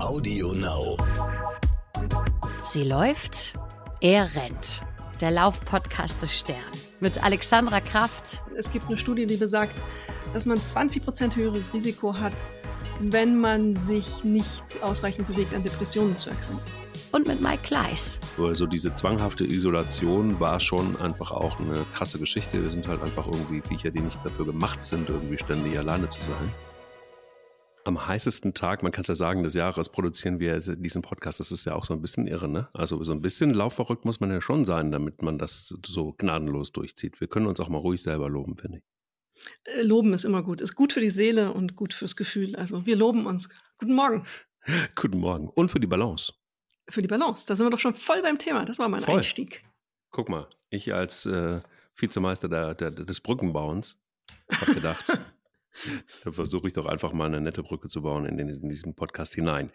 Audio Now. Sie läuft, er rennt. Der Laufpodcast des Stern mit Alexandra Kraft. Es gibt eine Studie, die besagt, dass man 20 Prozent höheres Risiko hat, wenn man sich nicht ausreichend bewegt, an Depressionen zu erkranken. Und mit Mike Kleiss. Also diese zwanghafte Isolation war schon einfach auch eine krasse Geschichte. Wir sind halt einfach irgendwie Viecher, die nicht dafür gemacht sind, irgendwie ständig alleine zu sein am heißesten Tag, man kann es ja sagen, des Jahres produzieren wir diesen Podcast. Das ist ja auch so ein bisschen irre, ne? Also so ein bisschen laufverrückt muss man ja schon sein, damit man das so gnadenlos durchzieht. Wir können uns auch mal ruhig selber loben, finde ich. Äh, loben ist immer gut. Ist gut für die Seele und gut fürs Gefühl. Also wir loben uns. Guten Morgen. Guten Morgen. Und für die Balance. Für die Balance. Da sind wir doch schon voll beim Thema. Das war mein voll. Einstieg. Guck mal, ich als äh, Vizemeister der, der, des Brückenbauens habe gedacht, Da versuche ich doch einfach mal eine nette Brücke zu bauen in, den, in diesen Podcast hinein.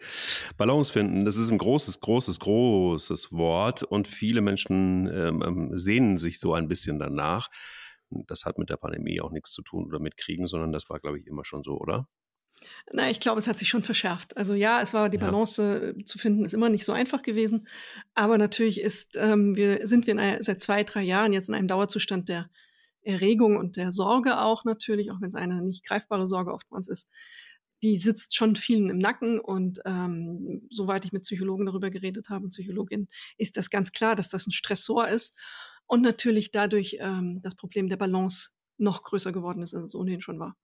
Balance finden, das ist ein großes, großes, großes Wort und viele Menschen ähm, ähm, sehnen sich so ein bisschen danach. Das hat mit der Pandemie auch nichts zu tun oder mit Kriegen, sondern das war, glaube ich, immer schon so, oder? Na, ich glaube, es hat sich schon verschärft. Also ja, es war die Balance ja. Äh, zu finden, ist immer nicht so einfach gewesen. Aber natürlich ist, ähm, wir sind wir einer, seit zwei, drei Jahren jetzt in einem Dauerzustand der Erregung und der Sorge auch natürlich, auch wenn es eine nicht greifbare Sorge oftmals ist, die sitzt schon vielen im Nacken. Und ähm, soweit ich mit Psychologen darüber geredet habe und Psychologin, ist das ganz klar, dass das ein Stressor ist und natürlich dadurch ähm, das Problem der Balance noch größer geworden ist, als es ohnehin schon war.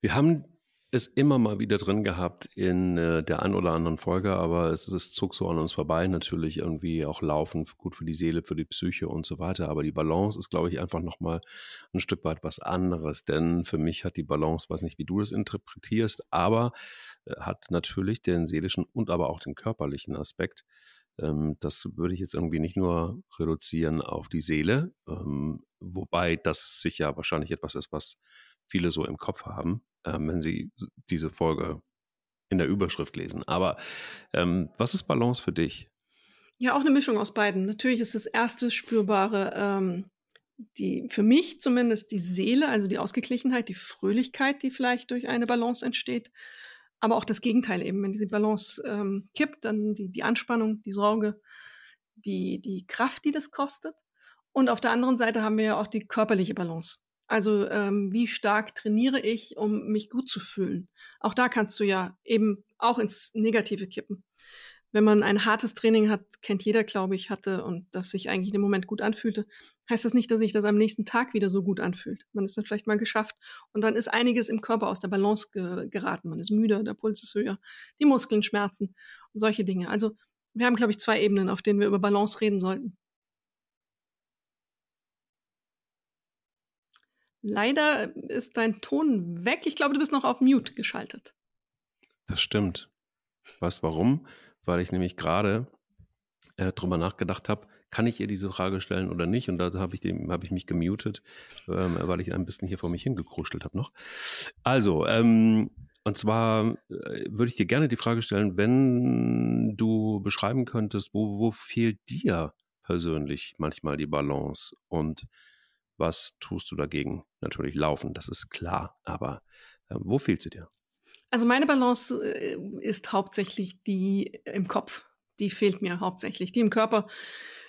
Wir haben es immer mal wieder drin gehabt in äh, der ein oder anderen Folge, aber es, es zog so an uns vorbei. Natürlich irgendwie auch laufen, gut für die Seele, für die Psyche und so weiter. Aber die Balance ist, glaube ich, einfach nochmal ein Stück weit was anderes. Denn für mich hat die Balance, weiß nicht, wie du das interpretierst, aber äh, hat natürlich den seelischen und aber auch den körperlichen Aspekt. Ähm, das würde ich jetzt irgendwie nicht nur reduzieren auf die Seele, ähm, wobei das sicher wahrscheinlich etwas ist, was viele so im Kopf haben ähm, wenn Sie diese Folge in der Überschrift lesen. Aber ähm, was ist Balance für dich? Ja, auch eine Mischung aus beiden. Natürlich ist das erste spürbare, ähm, die für mich zumindest die Seele, also die Ausgeglichenheit, die Fröhlichkeit, die vielleicht durch eine Balance entsteht. Aber auch das Gegenteil eben, wenn diese Balance ähm, kippt, dann die, die Anspannung, die Sorge, die, die Kraft, die das kostet. Und auf der anderen Seite haben wir ja auch die körperliche Balance. Also ähm, wie stark trainiere ich, um mich gut zu fühlen? Auch da kannst du ja eben auch ins Negative kippen. Wenn man ein hartes Training hat, kennt jeder, glaube ich, hatte und das sich eigentlich im Moment gut anfühlte, heißt das nicht, dass sich das am nächsten Tag wieder so gut anfühlt. Man ist dann vielleicht mal geschafft und dann ist einiges im Körper aus der Balance ge geraten. Man ist müde, der Puls ist höher, die Muskeln schmerzen und solche Dinge. Also wir haben, glaube ich, zwei Ebenen, auf denen wir über Balance reden sollten. Leider ist dein Ton weg. Ich glaube, du bist noch auf Mute geschaltet. Das stimmt. Weißt warum? Weil ich nämlich gerade äh, drüber nachgedacht habe, kann ich ihr diese Frage stellen oder nicht? Und da habe ich, hab ich mich gemutet, ähm, weil ich ein bisschen hier vor mich hingekruschelt habe noch. Also, ähm, und zwar äh, würde ich dir gerne die Frage stellen, wenn du beschreiben könntest, wo, wo fehlt dir persönlich manchmal die Balance und was tust du dagegen? Natürlich laufen, das ist klar, aber äh, wo fehlt sie dir? Also meine Balance äh, ist hauptsächlich die im Kopf. Die fehlt mir hauptsächlich. Die im Körper,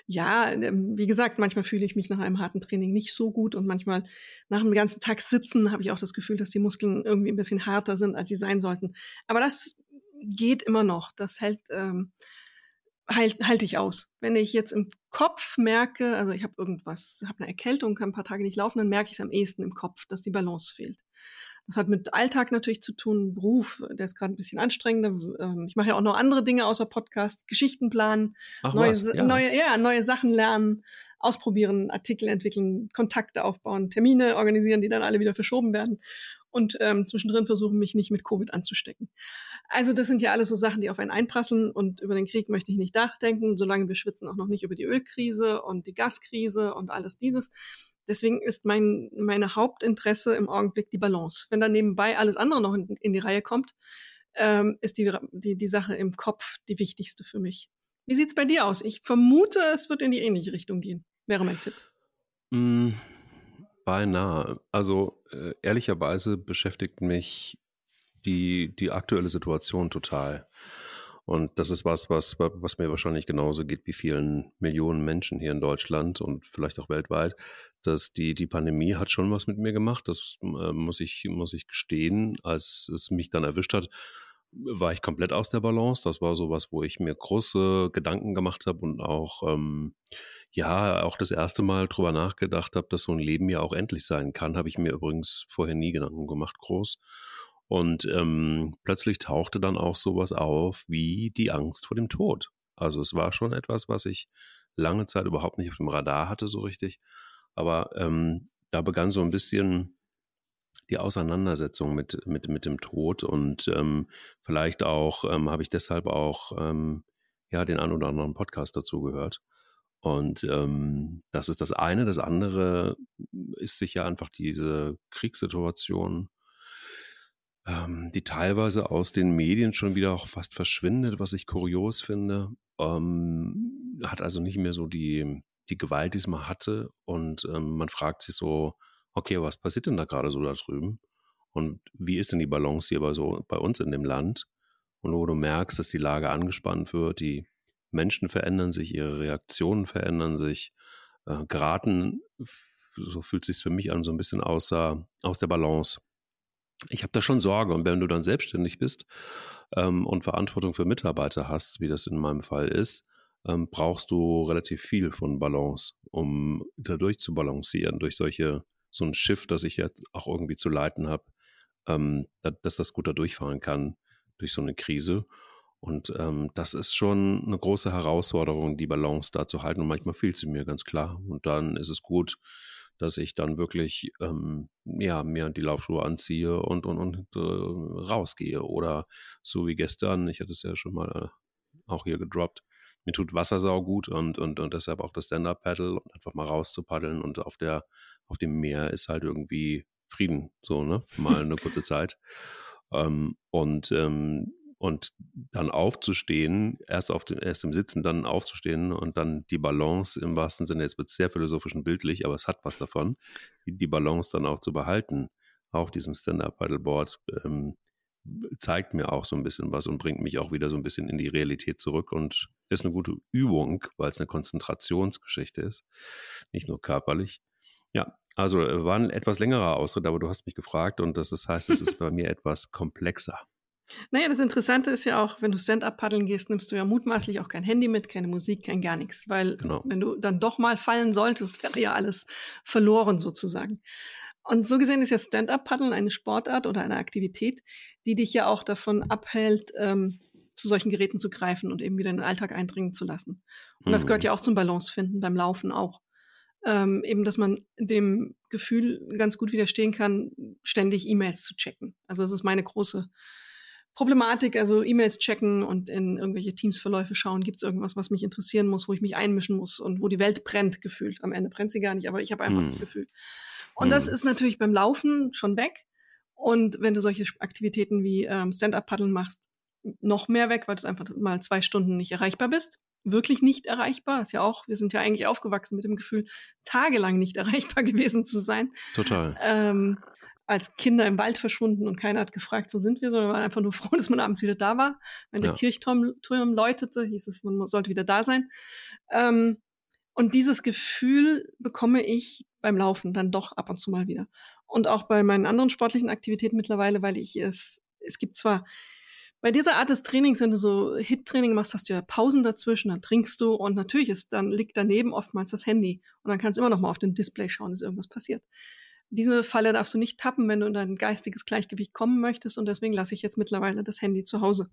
ja, ähm, wie gesagt, manchmal fühle ich mich nach einem harten Training nicht so gut und manchmal nach einem ganzen Tag sitzen habe ich auch das Gefühl, dass die Muskeln irgendwie ein bisschen härter sind, als sie sein sollten. Aber das geht immer noch. Das hält, ähm, halt, halte ich aus. Wenn ich jetzt im Kopf merke, also ich habe irgendwas, habe eine Erkältung, kann ein paar Tage nicht laufen, dann merke ich es am ehesten im Kopf, dass die Balance fehlt. Das hat mit Alltag natürlich zu tun, Beruf, der ist gerade ein bisschen anstrengender. Ähm, ich mache ja auch noch andere Dinge außer Podcast, Geschichten planen, Ach, neue, ja. neue, ja, neue Sachen lernen, ausprobieren, Artikel entwickeln, Kontakte aufbauen, Termine organisieren, die dann alle wieder verschoben werden und ähm, zwischendrin versuchen, mich nicht mit Covid anzustecken. Also das sind ja alles so Sachen, die auf einen einprasseln und über den Krieg möchte ich nicht nachdenken, solange wir schwitzen auch noch nicht über die Ölkrise und die Gaskrise und alles dieses. Deswegen ist mein meine Hauptinteresse im Augenblick die Balance. Wenn dann nebenbei alles andere noch in, in die Reihe kommt, ähm, ist die, die, die Sache im Kopf die wichtigste für mich. Wie sieht's bei dir aus? Ich vermute, es wird in die ähnliche Richtung gehen. Wäre mein Tipp. Mm, beinahe. Also äh, ehrlicherweise beschäftigt mich die, die aktuelle Situation total. Und das ist was, was, was mir wahrscheinlich genauso geht wie vielen Millionen Menschen hier in Deutschland und vielleicht auch weltweit, dass die, die Pandemie hat schon was mit mir gemacht. Das äh, muss ich, muss ich gestehen. Als es mich dann erwischt hat, war ich komplett aus der Balance. Das war sowas, wo ich mir große Gedanken gemacht habe und auch, ähm, ja, auch das erste Mal drüber nachgedacht habe, dass so ein Leben ja auch endlich sein kann. Habe ich mir übrigens vorher nie Gedanken gemacht, groß. Und ähm, plötzlich tauchte dann auch sowas auf wie die Angst vor dem Tod. Also es war schon etwas, was ich lange Zeit überhaupt nicht auf dem Radar hatte, so richtig. Aber ähm, da begann so ein bisschen die Auseinandersetzung mit, mit, mit dem Tod und ähm, vielleicht auch ähm, habe ich deshalb auch ähm, ja den einen oder anderen Podcast dazu gehört. Und ähm, das ist das eine. Das andere ist sicher einfach diese Kriegssituation, ähm, die teilweise aus den Medien schon wieder auch fast verschwindet, was ich kurios finde. Ähm, hat also nicht mehr so die, die Gewalt, die es mal hatte. Und ähm, man fragt sich so, okay, was passiert denn da gerade so da drüben? Und wie ist denn die Balance hier bei, so, bei uns in dem Land? Und wo du merkst, dass die Lage angespannt wird, die Menschen verändern sich, ihre Reaktionen verändern sich, äh, geraten, so fühlt es sich für mich an, so ein bisschen außer, aus der Balance. Ich habe da schon Sorge. Und wenn du dann selbstständig bist ähm, und Verantwortung für Mitarbeiter hast, wie das in meinem Fall ist, ähm, brauchst du relativ viel von Balance, um da durchzubalancieren, durch solche so ein Schiff, das ich jetzt auch irgendwie zu leiten habe, ähm, dass das gut da durchfahren kann durch so eine Krise. Und ähm, das ist schon eine große Herausforderung, die Balance da zu halten. Und manchmal fehlt sie mir ganz klar. Und dann ist es gut, dass ich dann wirklich ähm, ja, mir die Laufschuhe anziehe und, und, und äh, rausgehe. Oder so wie gestern, ich hatte es ja schon mal äh, auch hier gedroppt, mir tut Wassersau gut und, und, und deshalb auch das Stand-Up-Paddle und einfach mal rauszupaddeln und auf der auf dem Meer ist halt irgendwie Frieden, so, ne? Mal eine kurze Zeit. Ähm, und, ähm, und dann aufzustehen, erst, auf den, erst im Sitzen, dann aufzustehen und dann die Balance im wahrsten Sinne, jetzt wird es sehr philosophisch und bildlich, aber es hat was davon, die Balance dann auch zu behalten auf diesem Stand-Up-Paddleboard, ähm, zeigt mir auch so ein bisschen was und bringt mich auch wieder so ein bisschen in die Realität zurück und ist eine gute Übung, weil es eine Konzentrationsgeschichte ist, nicht nur körperlich. Ja, also äh, war ein etwas längerer Ausritt, aber du hast mich gefragt und das heißt, es ist bei mir etwas komplexer. Naja, das Interessante ist ja auch, wenn du Stand-up paddeln gehst, nimmst du ja mutmaßlich auch kein Handy mit, keine Musik, kein gar nichts, weil genau. wenn du dann doch mal fallen solltest, wäre ja alles verloren sozusagen. Und so gesehen ist ja Stand-up-Paddeln eine Sportart oder eine Aktivität, die dich ja auch davon abhält, ähm, zu solchen Geräten zu greifen und eben wieder in den Alltag eindringen zu lassen. Und das gehört mhm. ja auch zum Balancefinden beim Laufen auch ähm, eben, dass man dem Gefühl ganz gut widerstehen kann, ständig E-Mails zu checken. Also das ist meine große Problematik, also E-Mails checken und in irgendwelche Teamsverläufe schauen, gibt es irgendwas, was mich interessieren muss, wo ich mich einmischen muss und wo die Welt brennt, gefühlt. Am Ende brennt sie gar nicht, aber ich habe einfach hm. das Gefühl. Und hm. das ist natürlich beim Laufen schon weg. Und wenn du solche Aktivitäten wie ähm, Stand-up-Paddeln machst, noch mehr weg, weil du einfach mal zwei Stunden nicht erreichbar bist wirklich nicht erreichbar. Ist ja auch, wir sind ja eigentlich aufgewachsen mit dem Gefühl, tagelang nicht erreichbar gewesen zu sein. Total. Ähm, als Kinder im Wald verschwunden und keiner hat gefragt, wo sind wir, sondern wir waren einfach nur froh, dass man abends wieder da war. Wenn der ja. Kirchturm Turm läutete, hieß es, man sollte wieder da sein. Ähm, und dieses Gefühl bekomme ich beim Laufen dann doch ab und zu mal wieder. Und auch bei meinen anderen sportlichen Aktivitäten mittlerweile, weil ich es, es gibt zwar bei dieser Art des Trainings, wenn du so Hit-Training machst, hast du ja Pausen dazwischen, dann trinkst du und natürlich ist dann liegt daneben oftmals das Handy und dann kannst du immer noch mal auf den Display schauen, ist irgendwas passiert. Diese Falle darfst du nicht tappen, wenn du in dein geistiges Gleichgewicht kommen möchtest und deswegen lasse ich jetzt mittlerweile das Handy zu Hause,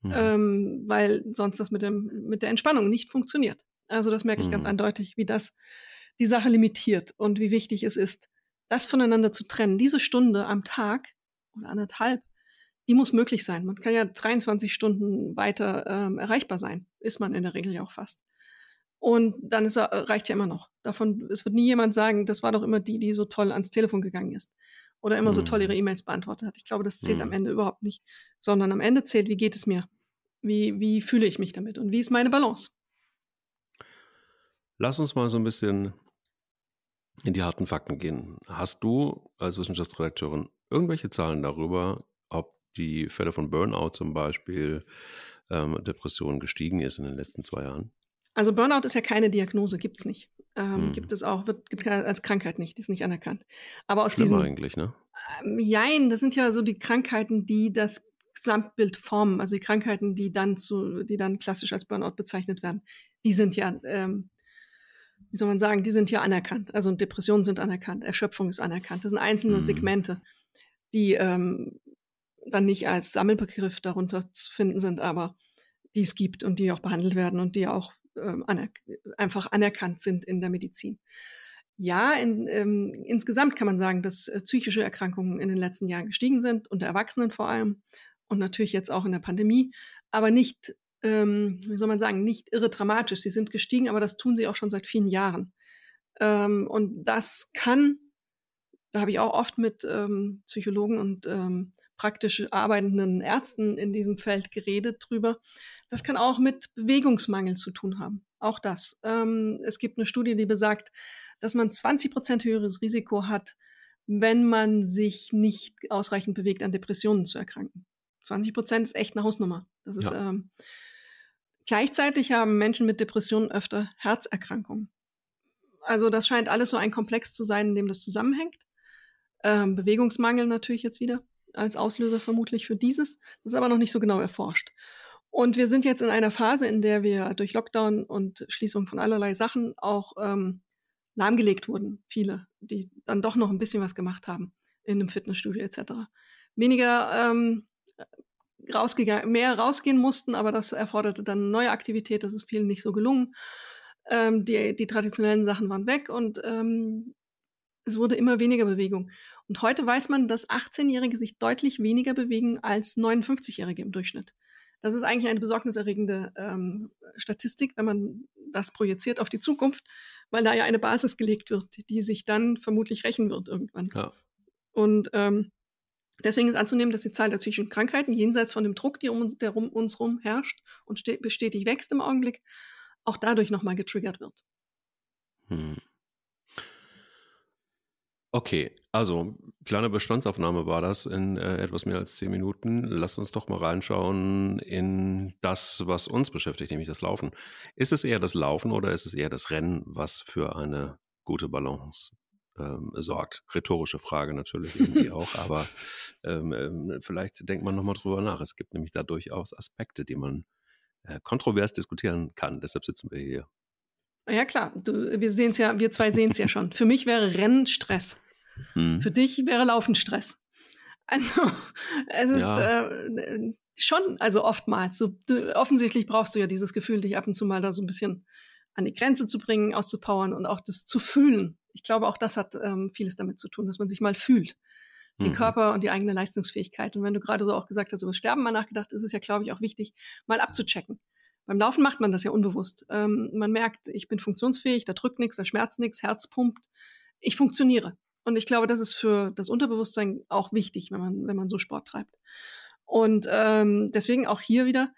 mhm. ähm, weil sonst das mit dem mit der Entspannung nicht funktioniert. Also das merke ich mhm. ganz eindeutig, wie das die Sache limitiert und wie wichtig es ist, das voneinander zu trennen. Diese Stunde am Tag oder anderthalb die muss möglich sein. Man kann ja 23 Stunden weiter ähm, erreichbar sein. Ist man in der Regel ja auch fast. Und dann ist, reicht ja immer noch. Davon, es wird nie jemand sagen, das war doch immer die, die so toll ans Telefon gegangen ist. Oder immer mhm. so toll ihre mhm. E-Mails beantwortet hat. Ich glaube, das zählt mhm. am Ende überhaupt nicht. Sondern am Ende zählt, wie geht es mir? Wie, wie fühle ich mich damit? Und wie ist meine Balance? Lass uns mal so ein bisschen in die harten Fakten gehen. Hast du als Wissenschaftsredakteurin irgendwelche Zahlen darüber, die Fälle von Burnout zum Beispiel, ähm, Depressionen gestiegen ist in den letzten zwei Jahren? Also Burnout ist ja keine Diagnose, gibt es nicht. Ähm, hm. Gibt es auch, wird gibt als Krankheit nicht, die ist nicht anerkannt. Aber aus Schlimmer diesem eigentlich, ne? Ähm, jein, das sind ja so die Krankheiten, die das Gesamtbild formen, also die Krankheiten, die dann zu, die dann klassisch als Burnout bezeichnet werden, die sind ja, ähm, wie soll man sagen, die sind ja anerkannt. Also Depressionen sind anerkannt, Erschöpfung ist anerkannt. Das sind einzelne mhm. Segmente, die ähm, dann nicht als Sammelbegriff darunter zu finden sind, aber die es gibt und die auch behandelt werden und die auch ähm, aner einfach anerkannt sind in der Medizin. Ja, in, ähm, insgesamt kann man sagen, dass äh, psychische Erkrankungen in den letzten Jahren gestiegen sind, unter Erwachsenen vor allem und natürlich jetzt auch in der Pandemie, aber nicht, ähm, wie soll man sagen, nicht irre dramatisch. Sie sind gestiegen, aber das tun sie auch schon seit vielen Jahren. Ähm, und das kann, da habe ich auch oft mit ähm, Psychologen und ähm, praktisch arbeitenden Ärzten in diesem Feld geredet drüber. Das kann auch mit Bewegungsmangel zu tun haben. Auch das. Ähm, es gibt eine Studie, die besagt, dass man 20 Prozent höheres Risiko hat, wenn man sich nicht ausreichend bewegt, an Depressionen zu erkranken. 20 Prozent ist echt eine Hausnummer. Das ist, ja. ähm, gleichzeitig haben Menschen mit Depressionen öfter Herzerkrankungen. Also das scheint alles so ein Komplex zu sein, in dem das zusammenhängt. Ähm, Bewegungsmangel natürlich jetzt wieder als Auslöser vermutlich für dieses. Das ist aber noch nicht so genau erforscht. Und wir sind jetzt in einer Phase, in der wir durch Lockdown und Schließung von allerlei Sachen auch ähm, lahmgelegt wurden. Viele, die dann doch noch ein bisschen was gemacht haben in einem Fitnessstudio etc. Weniger ähm, rausgegangen, mehr rausgehen mussten, aber das erforderte dann neue Aktivität, das ist vielen nicht so gelungen. Ähm, die, die traditionellen Sachen waren weg und ähm, es wurde immer weniger Bewegung. Und heute weiß man, dass 18-Jährige sich deutlich weniger bewegen als 59-Jährige im Durchschnitt. Das ist eigentlich eine besorgniserregende ähm, Statistik, wenn man das projiziert auf die Zukunft, weil da ja eine Basis gelegt wird, die sich dann vermutlich rächen wird irgendwann. Ja. Und ähm, Deswegen ist anzunehmen, dass die Zahl der psychischen Krankheiten jenseits von dem Druck, der um uns, der um uns herum herrscht und stetig wächst im Augenblick, auch dadurch nochmal getriggert wird. Hm. Okay, also kleine Bestandsaufnahme war das in äh, etwas mehr als zehn Minuten. Lass uns doch mal reinschauen in das, was uns beschäftigt, nämlich das Laufen. Ist es eher das Laufen oder ist es eher das Rennen, was für eine gute Balance ähm, sorgt. Rhetorische Frage natürlich irgendwie auch, aber ähm, ähm, vielleicht denkt man nochmal drüber nach. Es gibt nämlich da durchaus Aspekte, die man äh, kontrovers diskutieren kann. Deshalb sitzen wir hier. Ja klar, du, wir sehen es ja, wir zwei sehen es ja schon. Für mich wäre Rennen Stress. Hm. Für dich wäre Laufen Stress. Also es ist ja. äh, schon, also oftmals. So, du, offensichtlich brauchst du ja dieses Gefühl, dich ab und zu mal da so ein bisschen an die Grenze zu bringen, auszupowern und auch das zu fühlen. Ich glaube, auch das hat ähm, vieles damit zu tun, dass man sich mal fühlt. Den mhm. Körper und die eigene Leistungsfähigkeit. Und wenn du gerade so auch gesagt hast, über Sterben mal nachgedacht, ist es ja, glaube ich, auch wichtig, mal abzuchecken. Beim Laufen macht man das ja unbewusst. Ähm, man merkt, ich bin funktionsfähig, da drückt nichts, da schmerzt nichts, Herz pumpt. Ich funktioniere. Und ich glaube, das ist für das Unterbewusstsein auch wichtig, wenn man, wenn man so Sport treibt. Und ähm, deswegen auch hier wieder,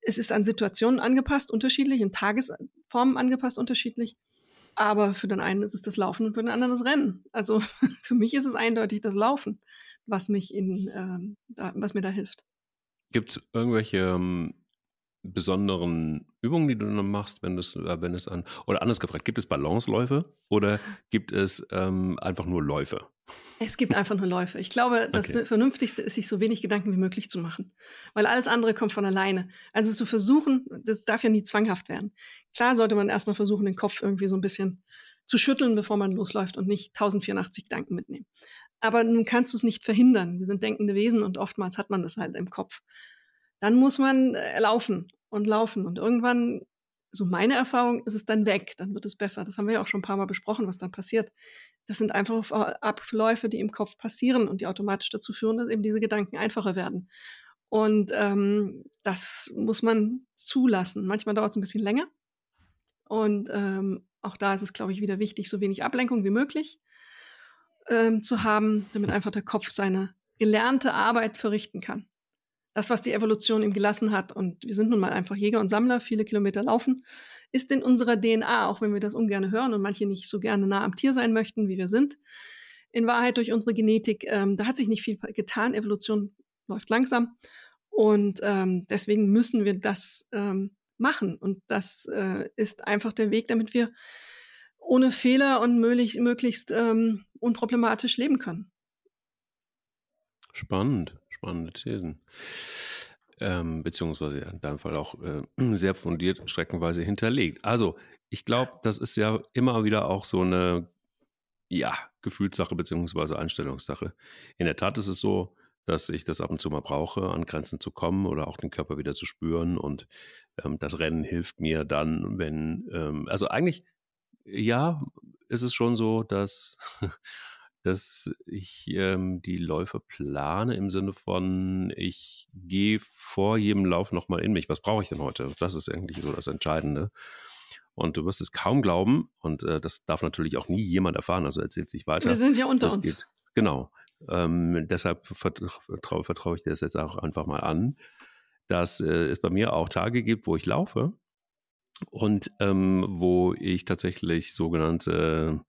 es ist an Situationen angepasst, unterschiedlich, in Tagesformen angepasst, unterschiedlich. Aber für den einen ist es das Laufen und für den anderen das Rennen. Also für mich ist es eindeutig das Laufen, was mich in, ähm, da, was mir da hilft. Gibt es irgendwelche ähm, besonderen Übungen, die du dann machst, wenn, das, äh, wenn es an, oder anders gefragt, gibt es Balanceläufe oder gibt es ähm, einfach nur Läufe? Es gibt einfach nur Läufe. Ich glaube, das okay. Vernünftigste ist, sich so wenig Gedanken wie möglich zu machen, weil alles andere kommt von alleine. Also zu versuchen, das darf ja nie zwanghaft werden. Klar sollte man erstmal versuchen, den Kopf irgendwie so ein bisschen zu schütteln, bevor man losläuft und nicht 1084 Gedanken mitnehmen. Aber nun kannst du es nicht verhindern. Wir sind denkende Wesen und oftmals hat man das halt im Kopf dann muss man äh, laufen und laufen. Und irgendwann, so meine Erfahrung, ist es dann weg, dann wird es besser. Das haben wir ja auch schon ein paar Mal besprochen, was dann passiert. Das sind einfach Abläufe, die im Kopf passieren und die automatisch dazu führen, dass eben diese Gedanken einfacher werden. Und ähm, das muss man zulassen. Manchmal dauert es ein bisschen länger. Und ähm, auch da ist es, glaube ich, wieder wichtig, so wenig Ablenkung wie möglich ähm, zu haben, damit einfach der Kopf seine gelernte Arbeit verrichten kann das, was die Evolution ihm gelassen hat, und wir sind nun mal einfach Jäger und Sammler, viele Kilometer laufen, ist in unserer DNA, auch wenn wir das ungern hören und manche nicht so gerne nah am Tier sein möchten, wie wir sind. In Wahrheit durch unsere Genetik, ähm, da hat sich nicht viel getan. Evolution läuft langsam. Und ähm, deswegen müssen wir das ähm, machen. Und das äh, ist einfach der Weg, damit wir ohne Fehler und möglich, möglichst ähm, unproblematisch leben können. Spannend, spannende Thesen. Ähm, beziehungsweise in deinem Fall auch äh, sehr fundiert streckenweise hinterlegt. Also, ich glaube, das ist ja immer wieder auch so eine, ja, Gefühlssache beziehungsweise Einstellungssache. In der Tat ist es so, dass ich das ab und zu mal brauche, an Grenzen zu kommen oder auch den Körper wieder zu spüren. Und ähm, das Rennen hilft mir dann, wenn, ähm, also eigentlich, ja, ist es schon so, dass, dass ich ähm, die Läufe plane im Sinne von, ich gehe vor jedem Lauf nochmal in mich. Was brauche ich denn heute? Das ist eigentlich so das Entscheidende. Und du wirst es kaum glauben, und äh, das darf natürlich auch nie jemand erfahren, also erzählt sich weiter. Wir sind ja unter uns. Geht, genau. Ähm, deshalb vertraue, vertraue ich dir das jetzt auch einfach mal an, dass äh, es bei mir auch Tage gibt, wo ich laufe und ähm, wo ich tatsächlich sogenannte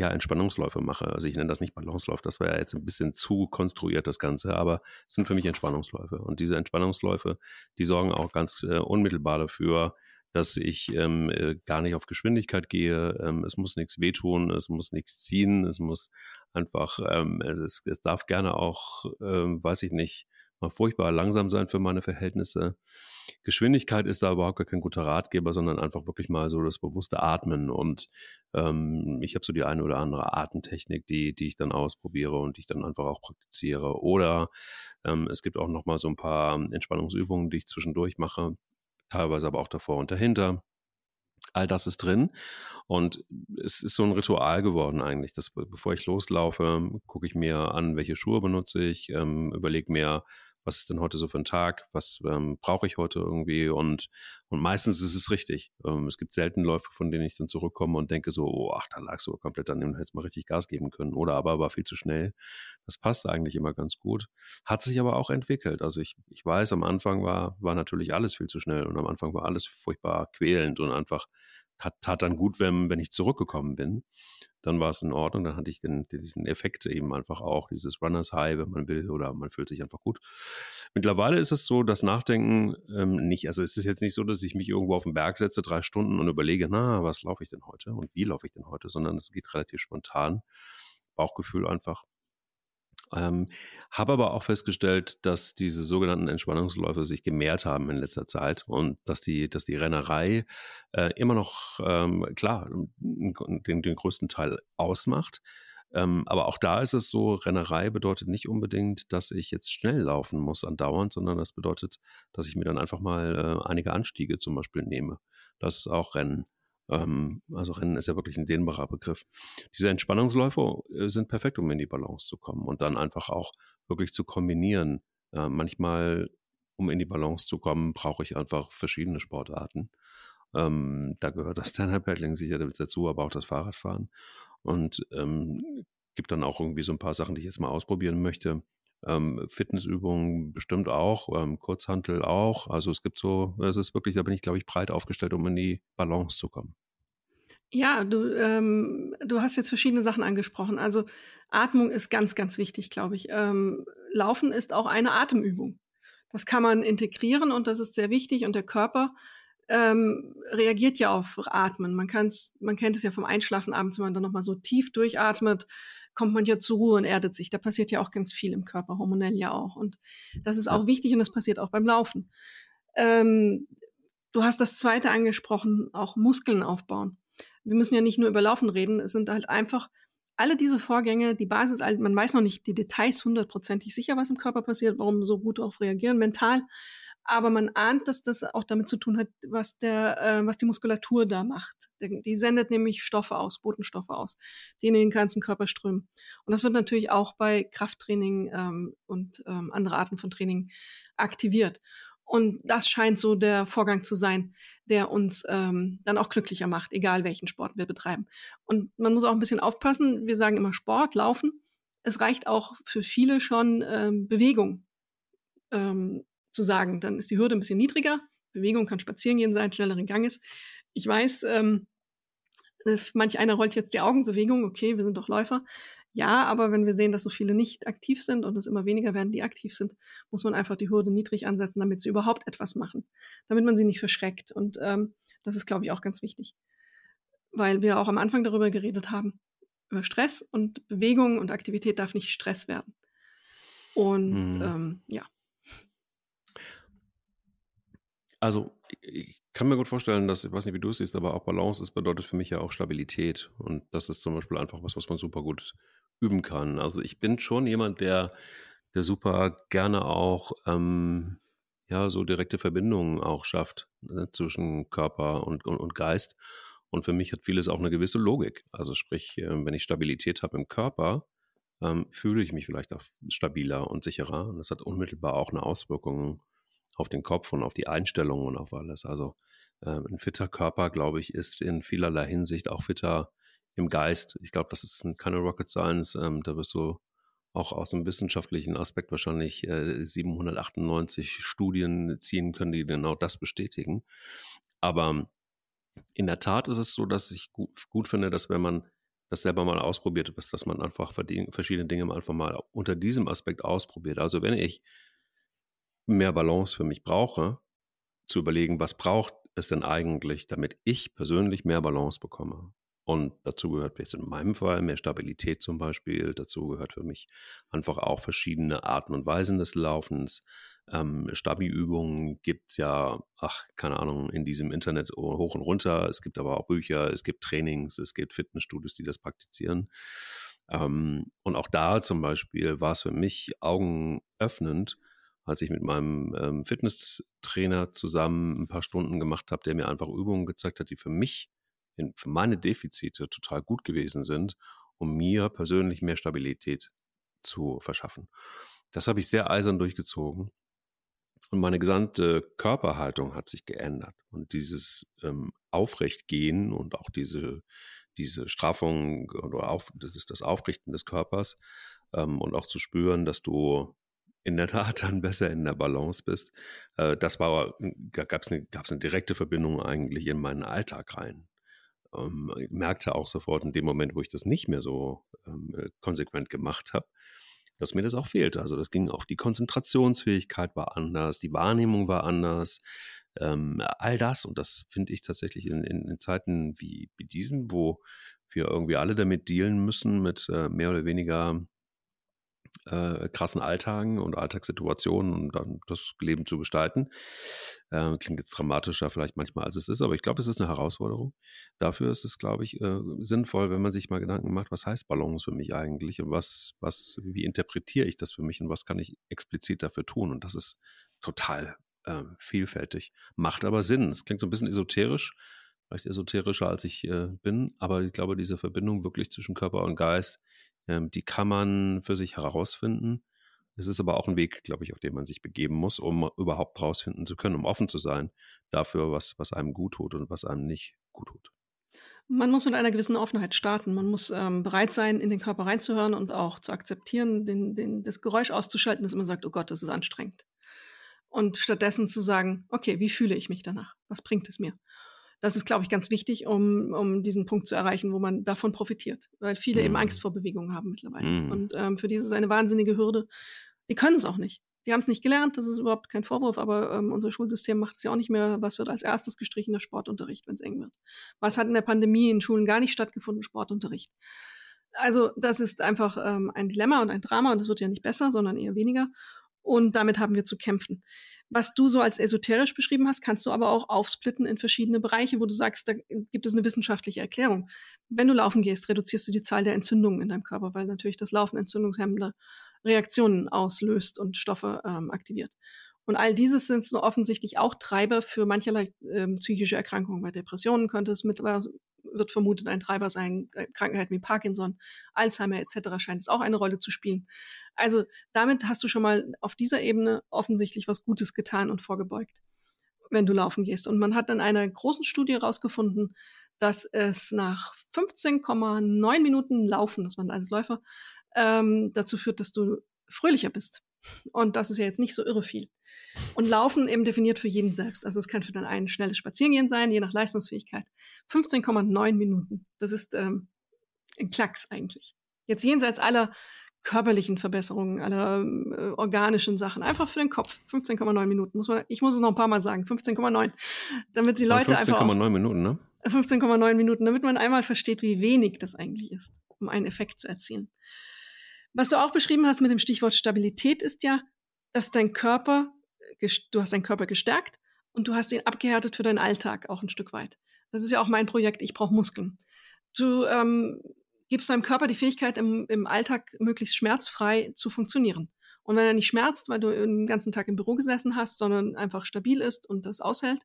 ja, Entspannungsläufe mache. Also ich nenne das nicht Balancelauf, das wäre jetzt ein bisschen zu konstruiert, das Ganze, aber es sind für mich Entspannungsläufe. Und diese Entspannungsläufe, die sorgen auch ganz äh, unmittelbar dafür, dass ich ähm, äh, gar nicht auf Geschwindigkeit gehe. Ähm, es muss nichts wehtun, es muss nichts ziehen, es muss einfach, ähm, es, ist, es darf gerne auch, ähm, weiß ich nicht, mal furchtbar langsam sein für meine Verhältnisse. Geschwindigkeit ist da überhaupt gar kein guter Ratgeber, sondern einfach wirklich mal so das bewusste Atmen. Und ähm, ich habe so die eine oder andere Atemtechnik, die, die ich dann ausprobiere und die ich dann einfach auch praktiziere. Oder ähm, es gibt auch noch mal so ein paar Entspannungsübungen, die ich zwischendurch mache teilweise aber auch davor und dahinter. All das ist drin. Und es ist so ein Ritual geworden eigentlich. Dass, bevor ich loslaufe, gucke ich mir an, welche Schuhe benutze ich, ähm, überlege mir, was ist denn heute so für ein Tag, was ähm, brauche ich heute irgendwie und, und meistens ist es richtig. Ähm, es gibt selten Läufe, von denen ich dann zurückkomme und denke so, oh, ach, da lag so komplett daneben, hätte mal richtig Gas geben können oder aber war viel zu schnell. Das passt eigentlich immer ganz gut. Hat sich aber auch entwickelt. Also ich, ich weiß, am Anfang war, war natürlich alles viel zu schnell und am Anfang war alles furchtbar quälend und einfach tat, tat dann gut, wenn, wenn ich zurückgekommen bin dann war es in Ordnung. Dann hatte ich den, diesen Effekt eben einfach auch, dieses Runners High, wenn man will, oder man fühlt sich einfach gut. Mittlerweile ist es so, das Nachdenken ähm, nicht, also es ist jetzt nicht so, dass ich mich irgendwo auf den Berg setze, drei Stunden und überlege, na, was laufe ich denn heute und wie laufe ich denn heute, sondern es geht relativ spontan. Bauchgefühl einfach. Ähm, habe aber auch festgestellt, dass diese sogenannten Entspannungsläufe sich gemehrt haben in letzter Zeit und dass die, dass die Rennerei äh, immer noch, ähm, klar, den, den größten Teil ausmacht. Ähm, aber auch da ist es so, Rennerei bedeutet nicht unbedingt, dass ich jetzt schnell laufen muss andauernd, sondern das bedeutet, dass ich mir dann einfach mal äh, einige Anstiege zum Beispiel nehme. Das ist auch Rennen. Ähm, also Rennen ist ja wirklich ein dehnbarer Begriff. Diese Entspannungsläufe äh, sind perfekt, um in die Balance zu kommen und dann einfach auch wirklich zu kombinieren. Äh, manchmal, um in die Balance zu kommen, brauche ich einfach verschiedene Sportarten. Ähm, da gehört das Stand-Up-Paddling sicher dazu, aber auch das Fahrradfahren. Und ähm, gibt dann auch irgendwie so ein paar Sachen, die ich jetzt mal ausprobieren möchte. Ähm, Fitnessübungen bestimmt auch, ähm, Kurzhantel auch. Also es gibt so, es ist wirklich, da bin ich, glaube ich, breit aufgestellt, um in die Balance zu kommen. Ja, du, ähm, du hast jetzt verschiedene Sachen angesprochen. Also Atmung ist ganz, ganz wichtig, glaube ich. Ähm, Laufen ist auch eine Atemübung. Das kann man integrieren und das ist sehr wichtig. Und der Körper ähm, reagiert ja auf Atmen. Man, kann's, man kennt es ja vom Einschlafen abends, wenn man dann nochmal so tief durchatmet, kommt man ja zur Ruhe und erdet sich. Da passiert ja auch ganz viel im Körper, hormonell ja auch. Und das ist auch wichtig und das passiert auch beim Laufen. Ähm, du hast das zweite angesprochen, auch Muskeln aufbauen. Wir müssen ja nicht nur über Laufen reden, es sind halt einfach alle diese Vorgänge, die Basis, man weiß noch nicht die Details hundertprozentig sicher, was im Körper passiert, warum so gut darauf reagieren mental, aber man ahnt, dass das auch damit zu tun hat, was der, äh, was die Muskulatur da macht. Die sendet nämlich Stoffe aus, Botenstoffe aus, die in den ganzen Körper strömen. Und das wird natürlich auch bei Krafttraining ähm, und ähm, andere Arten von Training aktiviert. Und das scheint so der Vorgang zu sein, der uns ähm, dann auch glücklicher macht, egal welchen Sport wir betreiben. Und man muss auch ein bisschen aufpassen. Wir sagen immer Sport, Laufen. Es reicht auch für viele schon ähm, Bewegung. Ähm, zu sagen, dann ist die Hürde ein bisschen niedriger. Bewegung kann Spazierengehen sein, schnelleren Gang ist. Ich weiß, ähm, äh, manch einer rollt jetzt die Augen, Bewegung, okay, wir sind doch Läufer. Ja, aber wenn wir sehen, dass so viele nicht aktiv sind und es immer weniger werden, die aktiv sind, muss man einfach die Hürde niedrig ansetzen, damit sie überhaupt etwas machen, damit man sie nicht verschreckt. Und ähm, das ist, glaube ich, auch ganz wichtig, weil wir auch am Anfang darüber geredet haben, über Stress und Bewegung und Aktivität darf nicht Stress werden. Und mhm. ähm, ja. Also ich kann mir gut vorstellen, dass, ich weiß nicht, wie du es siehst, aber auch Balance ist, bedeutet für mich ja auch Stabilität. Und das ist zum Beispiel einfach was, was man super gut üben kann. Also ich bin schon jemand, der, der super gerne auch ähm, ja, so direkte Verbindungen auch schafft ne, zwischen Körper und, und, und Geist. Und für mich hat vieles auch eine gewisse Logik. Also sprich, äh, wenn ich Stabilität habe im Körper, ähm, fühle ich mich vielleicht auch stabiler und sicherer. Und das hat unmittelbar auch eine Auswirkung auf den Kopf und auf die Einstellung und auf alles. Also äh, ein fitter Körper, glaube ich, ist in vielerlei Hinsicht auch fitter im Geist. Ich glaube, das ist keine Rocket Science. Ähm, da wirst du auch aus einem wissenschaftlichen Aspekt wahrscheinlich äh, 798 Studien ziehen können, die genau das bestätigen. Aber in der Tat ist es so, dass ich gut, gut finde, dass wenn man das selber mal ausprobiert, dass man einfach verschiedene Dinge einfach mal unter diesem Aspekt ausprobiert. Also wenn ich mehr Balance für mich brauche, zu überlegen, was braucht es denn eigentlich, damit ich persönlich mehr Balance bekomme. Und dazu gehört jetzt in meinem Fall mehr Stabilität zum Beispiel. Dazu gehört für mich einfach auch verschiedene Arten und Weisen des Laufens. Ähm, Stabi-Übungen gibt es ja, ach, keine Ahnung, in diesem Internet hoch und runter. Es gibt aber auch Bücher, es gibt Trainings, es gibt Fitnessstudios, die das praktizieren. Ähm, und auch da zum Beispiel war es für mich augenöffnend, als ich mit meinem ähm, Fitnesstrainer zusammen ein paar Stunden gemacht habe, der mir einfach Übungen gezeigt hat, die für mich in, für meine Defizite total gut gewesen sind, um mir persönlich mehr Stabilität zu verschaffen. Das habe ich sehr eisern durchgezogen. Und meine gesamte Körperhaltung hat sich geändert. Und dieses ähm, Aufrechtgehen und auch diese, diese Straffung oder auf, das, das Aufrichten des Körpers ähm, und auch zu spüren, dass du in der Tat dann besser in der Balance bist. Äh, das war, gab es eine, eine direkte Verbindung eigentlich in meinen Alltag rein ähm, merkte auch sofort in dem Moment, wo ich das nicht mehr so ähm, äh, konsequent gemacht habe, dass mir das auch fehlte. Also das ging auf die Konzentrationsfähigkeit war anders, die Wahrnehmung war anders, ähm, all das. Und das finde ich tatsächlich in, in, in Zeiten wie, wie diesen, wo wir irgendwie alle damit dealen müssen, mit äh, mehr oder weniger äh, krassen Alltagen und Alltagssituationen und dann das Leben zu gestalten. Äh, klingt jetzt dramatischer vielleicht manchmal, als es ist, aber ich glaube, es ist eine Herausforderung. Dafür ist es, glaube ich, äh, sinnvoll, wenn man sich mal Gedanken macht, was heißt Balance für mich eigentlich und was, was, wie interpretiere ich das für mich und was kann ich explizit dafür tun? Und das ist total ähm, vielfältig, macht aber Sinn. Es klingt so ein bisschen esoterisch, vielleicht esoterischer als ich äh, bin, aber ich glaube, diese Verbindung wirklich zwischen Körper und Geist, ähm, die kann man für sich herausfinden. Es ist aber auch ein Weg, glaube ich, auf den man sich begeben muss, um überhaupt herausfinden zu können, um offen zu sein dafür, was, was einem gut tut und was einem nicht gut tut. Man muss mit einer gewissen Offenheit starten. Man muss ähm, bereit sein, in den Körper reinzuhören und auch zu akzeptieren, den, den, das Geräusch auszuschalten, dass man sagt, oh Gott, das ist anstrengend. Und stattdessen zu sagen, okay, wie fühle ich mich danach? Was bringt es mir? Das ist, glaube ich, ganz wichtig, um, um diesen Punkt zu erreichen, wo man davon profitiert, weil viele mhm. eben Angst vor Bewegungen haben mittlerweile. Mhm. Und ähm, für die ist es eine wahnsinnige Hürde. Die können es auch nicht. Die haben es nicht gelernt, das ist überhaupt kein Vorwurf, aber ähm, unser Schulsystem macht es ja auch nicht mehr. Was wird als erstes gestrichen? Der Sportunterricht, wenn es eng wird. Was hat in der Pandemie in Schulen gar nicht stattgefunden? Sportunterricht. Also das ist einfach ähm, ein Dilemma und ein Drama und das wird ja nicht besser, sondern eher weniger. Und damit haben wir zu kämpfen. Was du so als esoterisch beschrieben hast, kannst du aber auch aufsplitten in verschiedene Bereiche, wo du sagst, da gibt es eine wissenschaftliche Erklärung. Wenn du laufen gehst, reduzierst du die Zahl der Entzündungen in deinem Körper, weil natürlich das Laufen entzündungshemmende Reaktionen auslöst und Stoffe ähm, aktiviert. Und all dieses sind so offensichtlich auch Treiber für mancherlei ähm, psychische Erkrankungen. Bei Depressionen könnte es mit, wird vermutet ein Treiber sein, äh, Krankheiten wie Parkinson, Alzheimer etc. scheint es auch eine Rolle zu spielen. Also damit hast du schon mal auf dieser Ebene offensichtlich was Gutes getan und vorgebeugt, wenn du laufen gehst. Und man hat in einer großen Studie herausgefunden, dass es nach 15,9 Minuten Laufen, das waren alles Läufer, ähm, dazu führt, dass du fröhlicher bist. Und das ist ja jetzt nicht so irre viel. Und Laufen eben definiert für jeden selbst. Also es kann für den einen schnelles Spazierengehen sein, je nach Leistungsfähigkeit. 15,9 Minuten. Das ist ähm, ein Klacks eigentlich. Jetzt jenseits aller körperlichen Verbesserungen, aller äh, organischen Sachen. Einfach für den Kopf. 15,9 Minuten. Muss man, ich muss es noch ein paar Mal sagen. 15,9. Damit die Leute 15 einfach. 15,9 Minuten, ne? 15,9 Minuten, damit man einmal versteht, wie wenig das eigentlich ist, um einen Effekt zu erzielen. Was du auch beschrieben hast mit dem Stichwort Stabilität ist ja, dass dein Körper, du hast deinen Körper gestärkt und du hast ihn abgehärtet für deinen Alltag auch ein Stück weit. Das ist ja auch mein Projekt, ich brauche Muskeln. Du ähm, gibst deinem Körper die Fähigkeit, im, im Alltag möglichst schmerzfrei zu funktionieren. Und wenn er nicht schmerzt, weil du den ganzen Tag im Büro gesessen hast, sondern einfach stabil ist und das aushält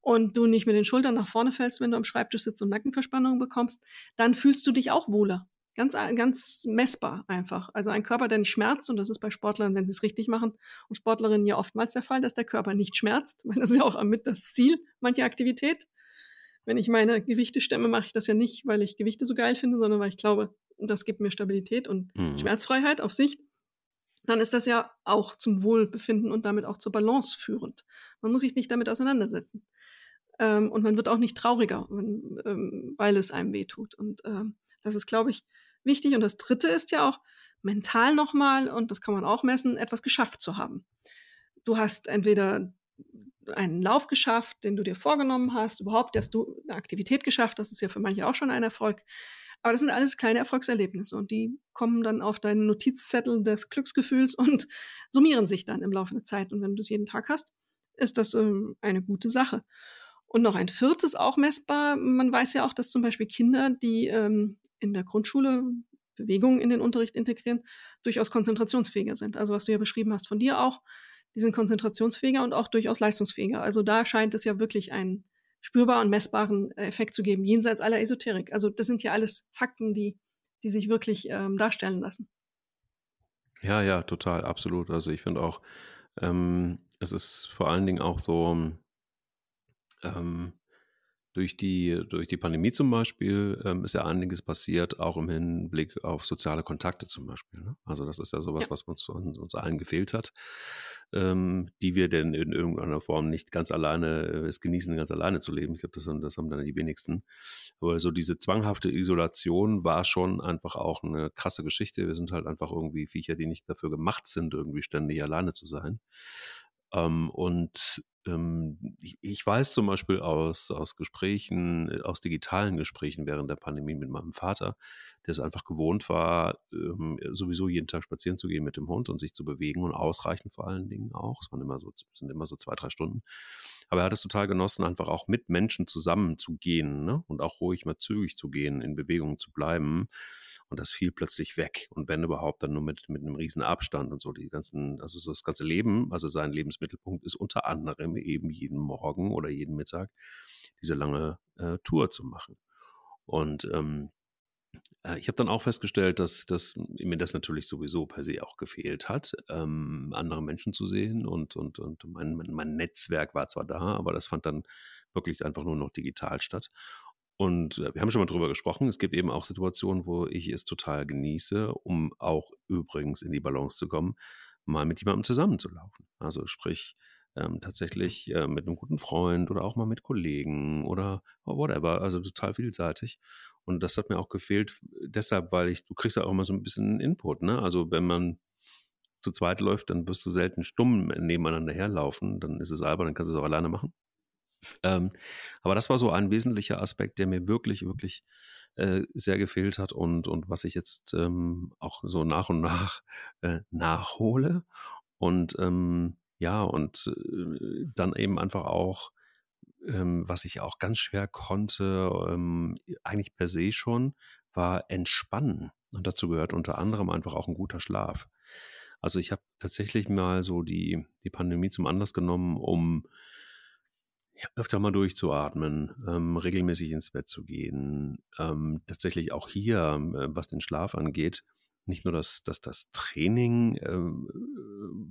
und du nicht mit den Schultern nach vorne fällst, wenn du am Schreibtisch sitzt und Nackenverspannungen bekommst, dann fühlst du dich auch wohler. Ganz, ganz messbar einfach. Also ein Körper, der nicht schmerzt, und das ist bei Sportlern, wenn sie es richtig machen, und Sportlerinnen ja oftmals der Fall, dass der Körper nicht schmerzt, weil das ist ja auch mit das Ziel mancher Aktivität. Wenn ich meine Gewichte stemme, mache ich das ja nicht, weil ich Gewichte so geil finde, sondern weil ich glaube, das gibt mir Stabilität und mhm. Schmerzfreiheit auf Sicht. Dann ist das ja auch zum Wohlbefinden und damit auch zur Balance führend. Man muss sich nicht damit auseinandersetzen. Ähm, und man wird auch nicht trauriger, wenn, ähm, weil es einem wehtut. Und ähm, das ist, glaube ich, wichtig. Und das Dritte ist ja auch mental nochmal, und das kann man auch messen, etwas geschafft zu haben. Du hast entweder einen Lauf geschafft, den du dir vorgenommen hast, überhaupt hast du eine Aktivität geschafft, das ist ja für manche auch schon ein Erfolg. Aber das sind alles kleine Erfolgserlebnisse und die kommen dann auf deinen Notizzettel des Glücksgefühls und summieren sich dann im Laufe der Zeit. Und wenn du es jeden Tag hast, ist das ähm, eine gute Sache. Und noch ein viertes, auch messbar. Man weiß ja auch, dass zum Beispiel Kinder, die ähm, in der Grundschule Bewegungen in den Unterricht integrieren, durchaus konzentrationsfähiger sind. Also was du ja beschrieben hast von dir auch, die sind konzentrationsfähiger und auch durchaus leistungsfähiger. Also da scheint es ja wirklich einen spürbaren und messbaren äh, Effekt zu geben, jenseits aller Esoterik. Also das sind ja alles Fakten, die, die sich wirklich ähm, darstellen lassen. Ja, ja, total, absolut. Also ich finde auch, ähm, es ist vor allen Dingen auch so, ähm, durch die, durch die Pandemie zum Beispiel ähm, ist ja einiges passiert, auch im Hinblick auf soziale Kontakte zum Beispiel. Ne? Also das ist ja sowas, ja. was uns, uns allen gefehlt hat, ähm, die wir denn in irgendeiner Form nicht ganz alleine, äh, es genießen, ganz alleine zu leben. Ich glaube, das, das haben dann die wenigsten. Aber so diese zwanghafte Isolation war schon einfach auch eine krasse Geschichte. Wir sind halt einfach irgendwie Viecher, die nicht dafür gemacht sind, irgendwie ständig alleine zu sein. Ähm, und ähm, ich, ich, weiß zum Beispiel aus, aus Gesprächen, äh, aus digitalen Gesprächen während der Pandemie mit meinem Vater, der es einfach gewohnt war, ähm, sowieso jeden Tag spazieren zu gehen mit dem Hund und sich zu bewegen und ausreichend vor allen Dingen auch. Es waren immer so, sind immer so zwei, drei Stunden. Aber er hat es total genossen, einfach auch mit Menschen zusammen zu gehen ne? und auch ruhig mal zügig zu gehen, in Bewegung zu bleiben. Und das fiel plötzlich weg. Und wenn überhaupt, dann nur mit, mit einem riesen Abstand und so. Die ganzen, also so das ganze Leben, also sein Lebensmittelpunkt ist unter anderem eben jeden Morgen oder jeden Mittag diese lange äh, Tour zu machen. Und ähm, äh, ich habe dann auch festgestellt, dass, dass mir das natürlich sowieso per se auch gefehlt hat, ähm, andere Menschen zu sehen und, und, und mein, mein Netzwerk war zwar da, aber das fand dann wirklich einfach nur noch digital statt. Und äh, wir haben schon mal drüber gesprochen. Es gibt eben auch Situationen, wo ich es total genieße, um auch übrigens in die Balance zu kommen, mal mit jemandem zusammenzulaufen. Also sprich, ähm, tatsächlich äh, mit einem guten Freund oder auch mal mit Kollegen oder whatever, also total vielseitig. Und das hat mir auch gefehlt, deshalb, weil ich, du kriegst ja auch immer so ein bisschen Input, ne? Also wenn man zu zweit läuft, dann wirst du selten stumm nebeneinander herlaufen, dann ist es albern, dann kannst du es auch alleine machen. Ähm, aber das war so ein wesentlicher Aspekt, der mir wirklich, wirklich äh, sehr gefehlt hat und, und was ich jetzt ähm, auch so nach und nach äh, nachhole. Und ähm, ja, und äh, dann eben einfach auch, ähm, was ich auch ganz schwer konnte, ähm, eigentlich per se schon, war entspannen. Und dazu gehört unter anderem einfach auch ein guter Schlaf. Also ich habe tatsächlich mal so die, die Pandemie zum Anlass genommen, um öfter mal durchzuatmen, ähm, regelmäßig ins Bett zu gehen. Ähm, tatsächlich auch hier, äh, was den Schlaf angeht, nicht nur das, das, das Training äh,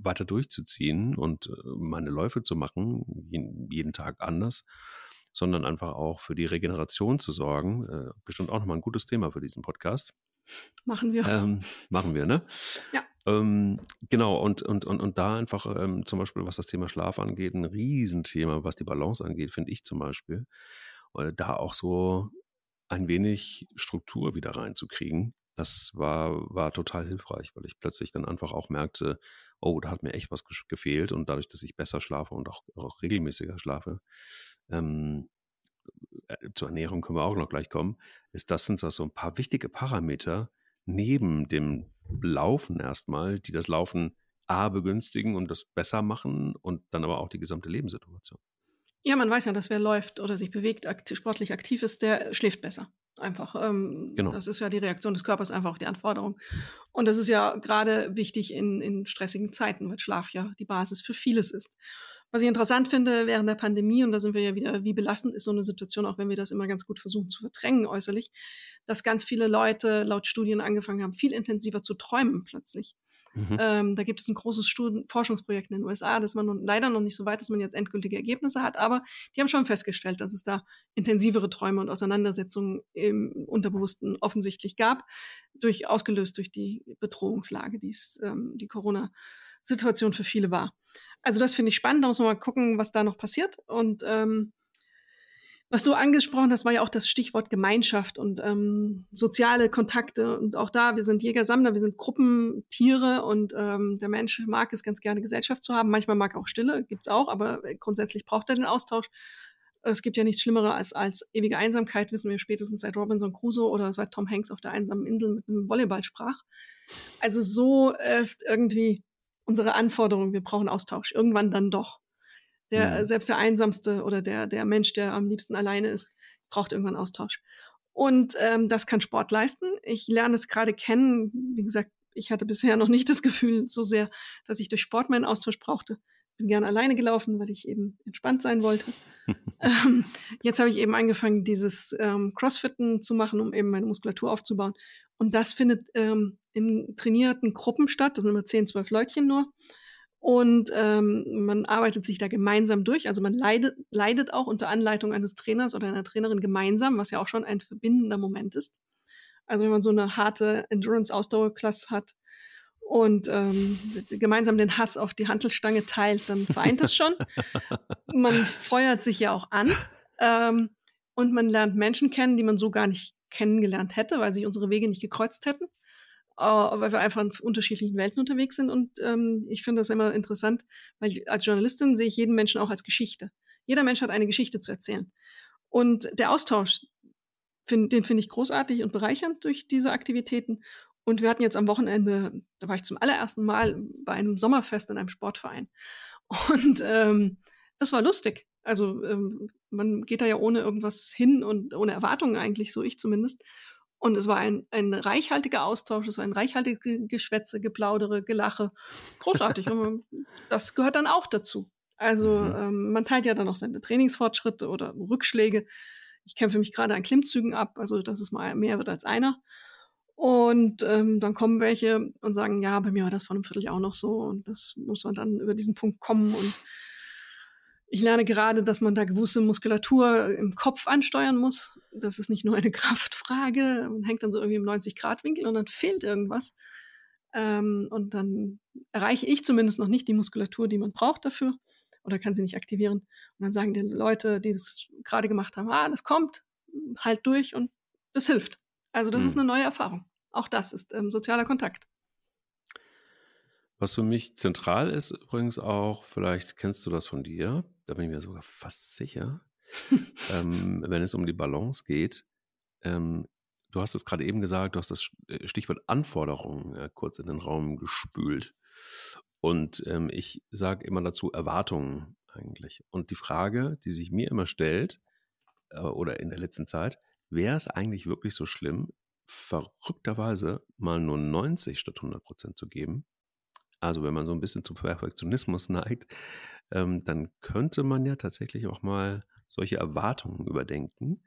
weiter durchzuziehen und äh, meine Läufe zu machen, jeden, jeden, Tag anders, sondern einfach auch für die Regeneration zu sorgen. Äh, bestimmt auch nochmal ein gutes Thema für diesen Podcast. Machen wir. Ähm, machen wir, ne? Ja. Ähm, genau, und, und, und, und da einfach ähm, zum Beispiel, was das Thema Schlaf angeht, ein Riesenthema, was die Balance angeht, finde ich zum Beispiel. Äh, da auch so ein wenig Struktur wieder reinzukriegen Das war, war total hilfreich, weil ich plötzlich dann einfach auch merkte, oh, da hat mir echt was gefehlt. Und dadurch, dass ich besser schlafe und auch, auch regelmäßiger schlafe, ähm, äh, zur Ernährung können wir auch noch gleich kommen, ist das sind so ein paar wichtige Parameter neben dem Laufen erstmal, die das Laufen A begünstigen und das besser machen und dann aber auch die gesamte Lebenssituation. Ja, man weiß ja, dass wer läuft oder sich bewegt, aktiv, sportlich aktiv ist, der schläft besser. Einfach. Ähm, genau. Das ist ja die Reaktion des Körpers, einfach auch die Anforderung. Und das ist ja gerade wichtig in, in stressigen Zeiten, weil Schlaf ja die Basis für vieles ist. Was ich interessant finde während der Pandemie, und da sind wir ja wieder, wie belastend ist so eine Situation, auch wenn wir das immer ganz gut versuchen zu verdrängen äußerlich, dass ganz viele Leute laut Studien angefangen haben, viel intensiver zu träumen plötzlich. Mhm. Ähm, da gibt es ein großes Studien Forschungsprojekt in den USA, das man nun, leider noch nicht so weit, dass man jetzt endgültige Ergebnisse hat, aber die haben schon festgestellt, dass es da intensivere Träume und Auseinandersetzungen im Unterbewussten offensichtlich gab, durch, ausgelöst durch die Bedrohungslage, die ähm, die Corona-Situation für viele war. Also das finde ich spannend, da muss man mal gucken, was da noch passiert. Und ähm, was du angesprochen hast, war ja auch das Stichwort Gemeinschaft und ähm, soziale Kontakte. Und auch da, wir sind Jäger-Sammler, wir sind Gruppentiere und ähm, der Mensch mag es ganz gerne, Gesellschaft zu haben. Manchmal mag er auch Stille, gibt's auch, aber grundsätzlich braucht er den Austausch. Es gibt ja nichts Schlimmeres als, als ewige Einsamkeit, wissen wir spätestens seit Robinson Crusoe oder seit Tom Hanks auf der einsamen Insel mit einem Volleyball sprach. Also so ist irgendwie unsere Anforderung, wir brauchen Austausch. Irgendwann dann doch. Der, ja. Selbst der Einsamste oder der, der Mensch, der am liebsten alleine ist, braucht irgendwann Austausch. Und ähm, das kann Sport leisten. Ich lerne es gerade kennen. Wie gesagt, ich hatte bisher noch nicht das Gefühl so sehr, dass ich durch Sport meinen Austausch brauchte. Bin gerne alleine gelaufen, weil ich eben entspannt sein wollte. ähm, jetzt habe ich eben angefangen, dieses ähm, Crossfitten zu machen, um eben meine Muskulatur aufzubauen. Und das findet ähm, in trainierten Gruppen statt. Das sind immer 10, 12 Leutchen nur. Und ähm, man arbeitet sich da gemeinsam durch. Also man leidet, leidet auch unter Anleitung eines Trainers oder einer Trainerin gemeinsam, was ja auch schon ein verbindender Moment ist. Also wenn man so eine harte Endurance-Ausdauerklasse hat und ähm, gemeinsam den Hass auf die Hantelstange teilt, dann vereint das schon. man feuert sich ja auch an ähm, und man lernt Menschen kennen, die man so gar nicht kennengelernt hätte, weil sich unsere Wege nicht gekreuzt hätten. Äh, weil wir einfach in unterschiedlichen Welten unterwegs sind. Und ähm, ich finde das immer interessant, weil als Journalistin sehe ich jeden Menschen auch als Geschichte. Jeder Mensch hat eine Geschichte zu erzählen. Und der Austausch, find, den finde ich großartig und bereichernd durch diese Aktivitäten. Und wir hatten jetzt am Wochenende, da war ich zum allerersten Mal bei einem Sommerfest in einem Sportverein. Und ähm, das war lustig. Also ähm, man geht da ja ohne irgendwas hin und ohne Erwartungen eigentlich, so ich zumindest. Und es war ein, ein reichhaltiger Austausch, es war ein reichhaltiges Geschwätze, Geplaudere, Gelache. Großartig. und das gehört dann auch dazu. Also mhm. ähm, man teilt ja dann auch seine Trainingsfortschritte oder Rückschläge. Ich kämpfe mich gerade an Klimmzügen ab, also dass es mal mehr wird als einer. Und ähm, dann kommen welche und sagen, ja, bei mir war das vor einem Vierteljahr auch noch so und das muss man dann über diesen Punkt kommen und ich lerne gerade, dass man da gewisse Muskulatur im Kopf ansteuern muss. Das ist nicht nur eine Kraftfrage. Man hängt dann so irgendwie im 90-Grad-Winkel und dann fehlt irgendwas. Ähm, und dann erreiche ich zumindest noch nicht die Muskulatur, die man braucht dafür oder kann sie nicht aktivieren. Und dann sagen die Leute, die das gerade gemacht haben, ah, das kommt, halt durch und das hilft. Also das mhm. ist eine neue Erfahrung. Auch das ist ähm, sozialer Kontakt. Was für mich zentral ist übrigens auch, vielleicht kennst du das von dir, da bin ich mir sogar fast sicher, ähm, wenn es um die Balance geht. Ähm, du hast es gerade eben gesagt, du hast das äh, Stichwort Anforderungen äh, kurz in den Raum gespült. Und ähm, ich sage immer dazu Erwartungen eigentlich. Und die Frage, die sich mir immer stellt, äh, oder in der letzten Zeit, wäre es eigentlich wirklich so schlimm, verrückterweise mal nur 90 statt 100 Prozent zu geben? Also wenn man so ein bisschen zum Perfektionismus neigt, ähm, dann könnte man ja tatsächlich auch mal solche Erwartungen überdenken.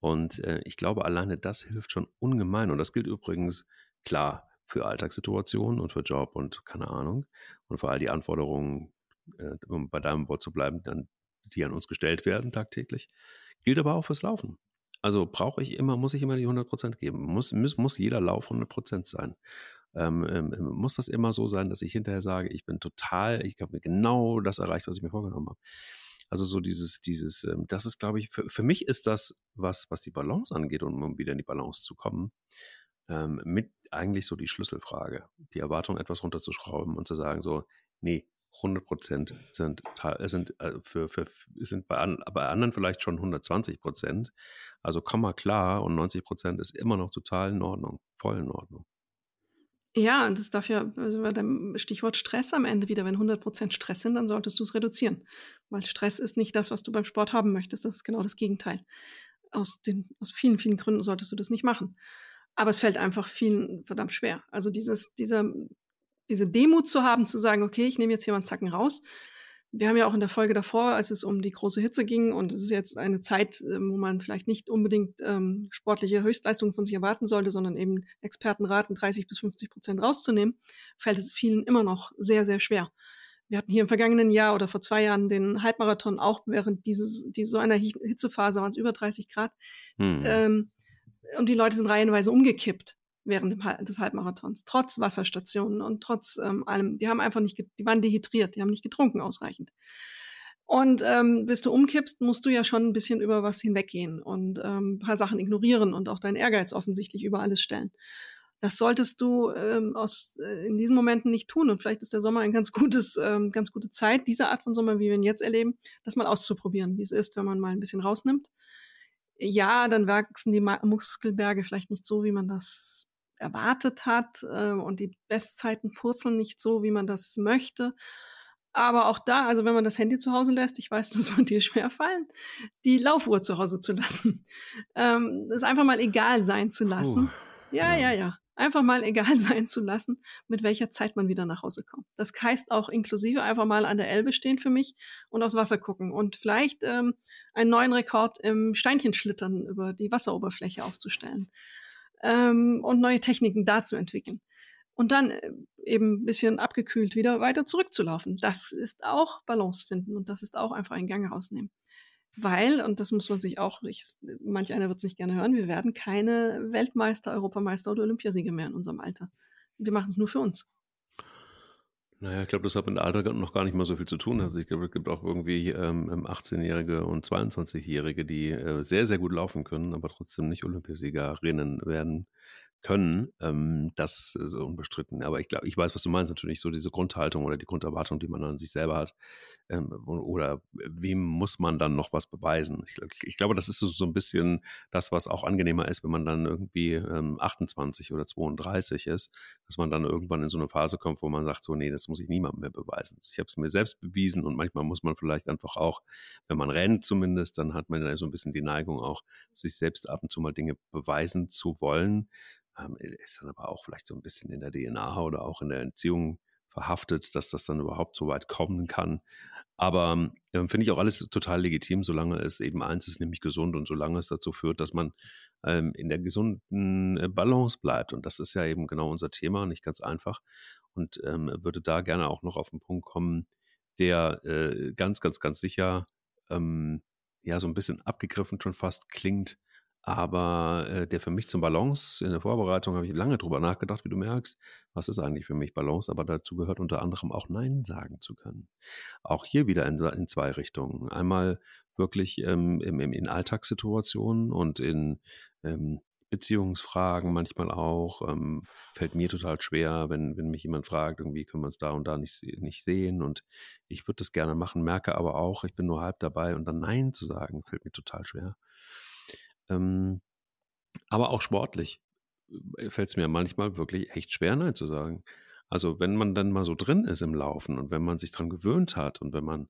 Und äh, ich glaube, alleine das hilft schon ungemein. Und das gilt übrigens klar für Alltagssituationen und für Job und keine Ahnung. Und für all die Anforderungen, äh, um bei deinem Wort zu bleiben, dann, die an uns gestellt werden tagtäglich. Gilt aber auch fürs Laufen. Also brauche ich immer, muss ich immer die 100% geben. Muss, muss, muss jeder Lauf 100% sein. Ähm, ähm, ähm, muss das immer so sein, dass ich hinterher sage, ich bin total, ich habe mir genau das erreicht, was ich mir vorgenommen habe. Also so dieses, dieses, ähm, das ist, glaube ich, für, für mich ist das, was, was die Balance angeht, um, um wieder in die Balance zu kommen, ähm, mit eigentlich so die Schlüsselfrage, die Erwartung etwas runterzuschrauben und zu sagen so, nee, 100 Prozent sind, sind, äh, für, für, sind bei, bei anderen vielleicht schon 120 Prozent. Also komm mal klar und 90 Prozent ist immer noch total in Ordnung, voll in Ordnung. Ja, und das darf ja, also bei dem Stichwort Stress am Ende wieder, wenn 100% Stress sind, dann solltest du es reduzieren. Weil Stress ist nicht das, was du beim Sport haben möchtest. Das ist genau das Gegenteil. Aus, den, aus vielen, vielen Gründen solltest du das nicht machen. Aber es fällt einfach vielen verdammt schwer. Also dieses, dieser, diese Demut zu haben, zu sagen, okay, ich nehme jetzt einen Zacken raus wir haben ja auch in der Folge davor, als es um die große Hitze ging, und es ist jetzt eine Zeit, ähm, wo man vielleicht nicht unbedingt ähm, sportliche Höchstleistungen von sich erwarten sollte, sondern eben Experten raten, 30 bis 50 Prozent rauszunehmen, fällt es vielen immer noch sehr, sehr schwer. Wir hatten hier im vergangenen Jahr oder vor zwei Jahren den Halbmarathon auch während dieses, die, so einer Hitzephase waren es über 30 Grad. Hm. Ähm, und die Leute sind reihenweise umgekippt während des Halbmarathons, trotz Wasserstationen und trotz ähm, allem. Die haben einfach nicht, die waren dehydriert, die haben nicht getrunken ausreichend. Und ähm, bis du umkippst, musst du ja schon ein bisschen über was hinweggehen und ähm, ein paar Sachen ignorieren und auch deinen Ehrgeiz offensichtlich über alles stellen. Das solltest du ähm, aus, äh, in diesen Momenten nicht tun. Und vielleicht ist der Sommer ein ganz gutes, ähm, ganz gute Zeit, diese Art von Sommer, wie wir ihn jetzt erleben, das mal auszuprobieren, wie es ist, wenn man mal ein bisschen rausnimmt. Ja, dann wachsen die Muskelberge vielleicht nicht so, wie man das erwartet hat äh, und die Bestzeiten purzeln nicht so, wie man das möchte. Aber auch da, also wenn man das Handy zu Hause lässt, ich weiß, das wird dir schwer fallen, die Laufuhr zu Hause zu lassen. Ähm, das einfach mal egal sein zu lassen. Puh, ja, ja, ja. Einfach mal egal sein zu lassen, mit welcher Zeit man wieder nach Hause kommt. Das heißt auch inklusive einfach mal an der Elbe stehen für mich und aufs Wasser gucken und vielleicht ähm, einen neuen Rekord im Steinchenschlittern über die Wasseroberfläche aufzustellen ähm, und neue Techniken da zu entwickeln. Und dann äh, eben ein bisschen abgekühlt wieder weiter zurückzulaufen. Das ist auch Balance finden und das ist auch einfach einen Gang rausnehmen. Weil, und das muss man sich auch, ich, manch einer wird es nicht gerne hören, wir werden keine Weltmeister, Europameister oder Olympiasieger mehr in unserem Alter. Wir machen es nur für uns. Naja, ich glaube, das hat mit Alter noch gar nicht mal so viel zu tun. Also ich glaube, es gibt auch irgendwie ähm, 18-Jährige und 22-Jährige, die äh, sehr, sehr gut laufen können, aber trotzdem nicht Olympiasiegerinnen werden können, ähm, das ist unbestritten. Aber ich glaube, ich weiß, was du meinst, natürlich so diese Grundhaltung oder die Grunderwartung, die man an sich selber hat. Ähm, oder wem muss man dann noch was beweisen? Ich, ich glaube, das ist so, ein bisschen das, was auch angenehmer ist, wenn man dann irgendwie ähm, 28 oder 32 ist, dass man dann irgendwann in so eine Phase kommt, wo man sagt, so, nee, das muss ich niemandem mehr beweisen. Ich habe es mir selbst bewiesen und manchmal muss man vielleicht einfach auch, wenn man rennt zumindest, dann hat man so ein bisschen die Neigung auch, sich selbst ab und zu mal Dinge beweisen zu wollen ist dann aber auch vielleicht so ein bisschen in der DNA oder auch in der Entziehung verhaftet, dass das dann überhaupt so weit kommen kann. Aber ähm, finde ich auch alles total legitim, solange es eben eins ist, nämlich gesund und solange es dazu führt, dass man ähm, in der gesunden äh, Balance bleibt. Und das ist ja eben genau unser Thema, nicht ganz einfach. Und ähm, würde da gerne auch noch auf den Punkt kommen, der äh, ganz, ganz, ganz sicher ähm, ja so ein bisschen abgegriffen schon fast klingt, aber äh, der für mich zum Balance, in der Vorbereitung habe ich lange drüber nachgedacht, wie du merkst, was ist eigentlich für mich Balance, aber dazu gehört unter anderem auch Nein sagen zu können. Auch hier wieder in, in zwei Richtungen. Einmal wirklich ähm, in, in Alltagssituationen und in ähm, Beziehungsfragen manchmal auch. Ähm, fällt mir total schwer, wenn, wenn mich jemand fragt, irgendwie können wir uns da und da nicht, nicht sehen und ich würde das gerne machen, merke aber auch, ich bin nur halb dabei und dann Nein zu sagen, fällt mir total schwer. Ähm, aber auch sportlich äh, fällt es mir manchmal wirklich echt schwer, Nein zu sagen. Also wenn man dann mal so drin ist im Laufen und wenn man sich dran gewöhnt hat und wenn man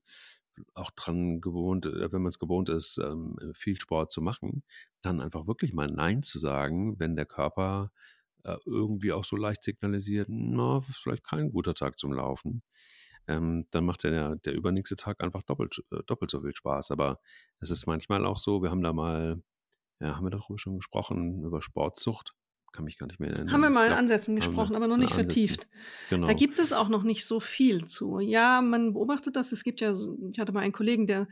auch dran gewohnt, äh, wenn man es gewohnt ist, ähm, viel Sport zu machen, dann einfach wirklich mal Nein zu sagen, wenn der Körper äh, irgendwie auch so leicht signalisiert, na, vielleicht kein guter Tag zum Laufen. Ähm, dann macht der, der übernächste Tag einfach doppelt, doppelt so viel Spaß. Aber es ist manchmal auch so, wir haben da mal ja, haben wir darüber schon gesprochen, über Sportzucht? Kann mich gar nicht mehr erinnern. Haben wir mal in Ansätzen gesprochen, aber noch nicht vertieft. Genau. Da gibt es auch noch nicht so viel zu. Ja, man beobachtet das. Es gibt ja, ich hatte mal einen Kollegen, der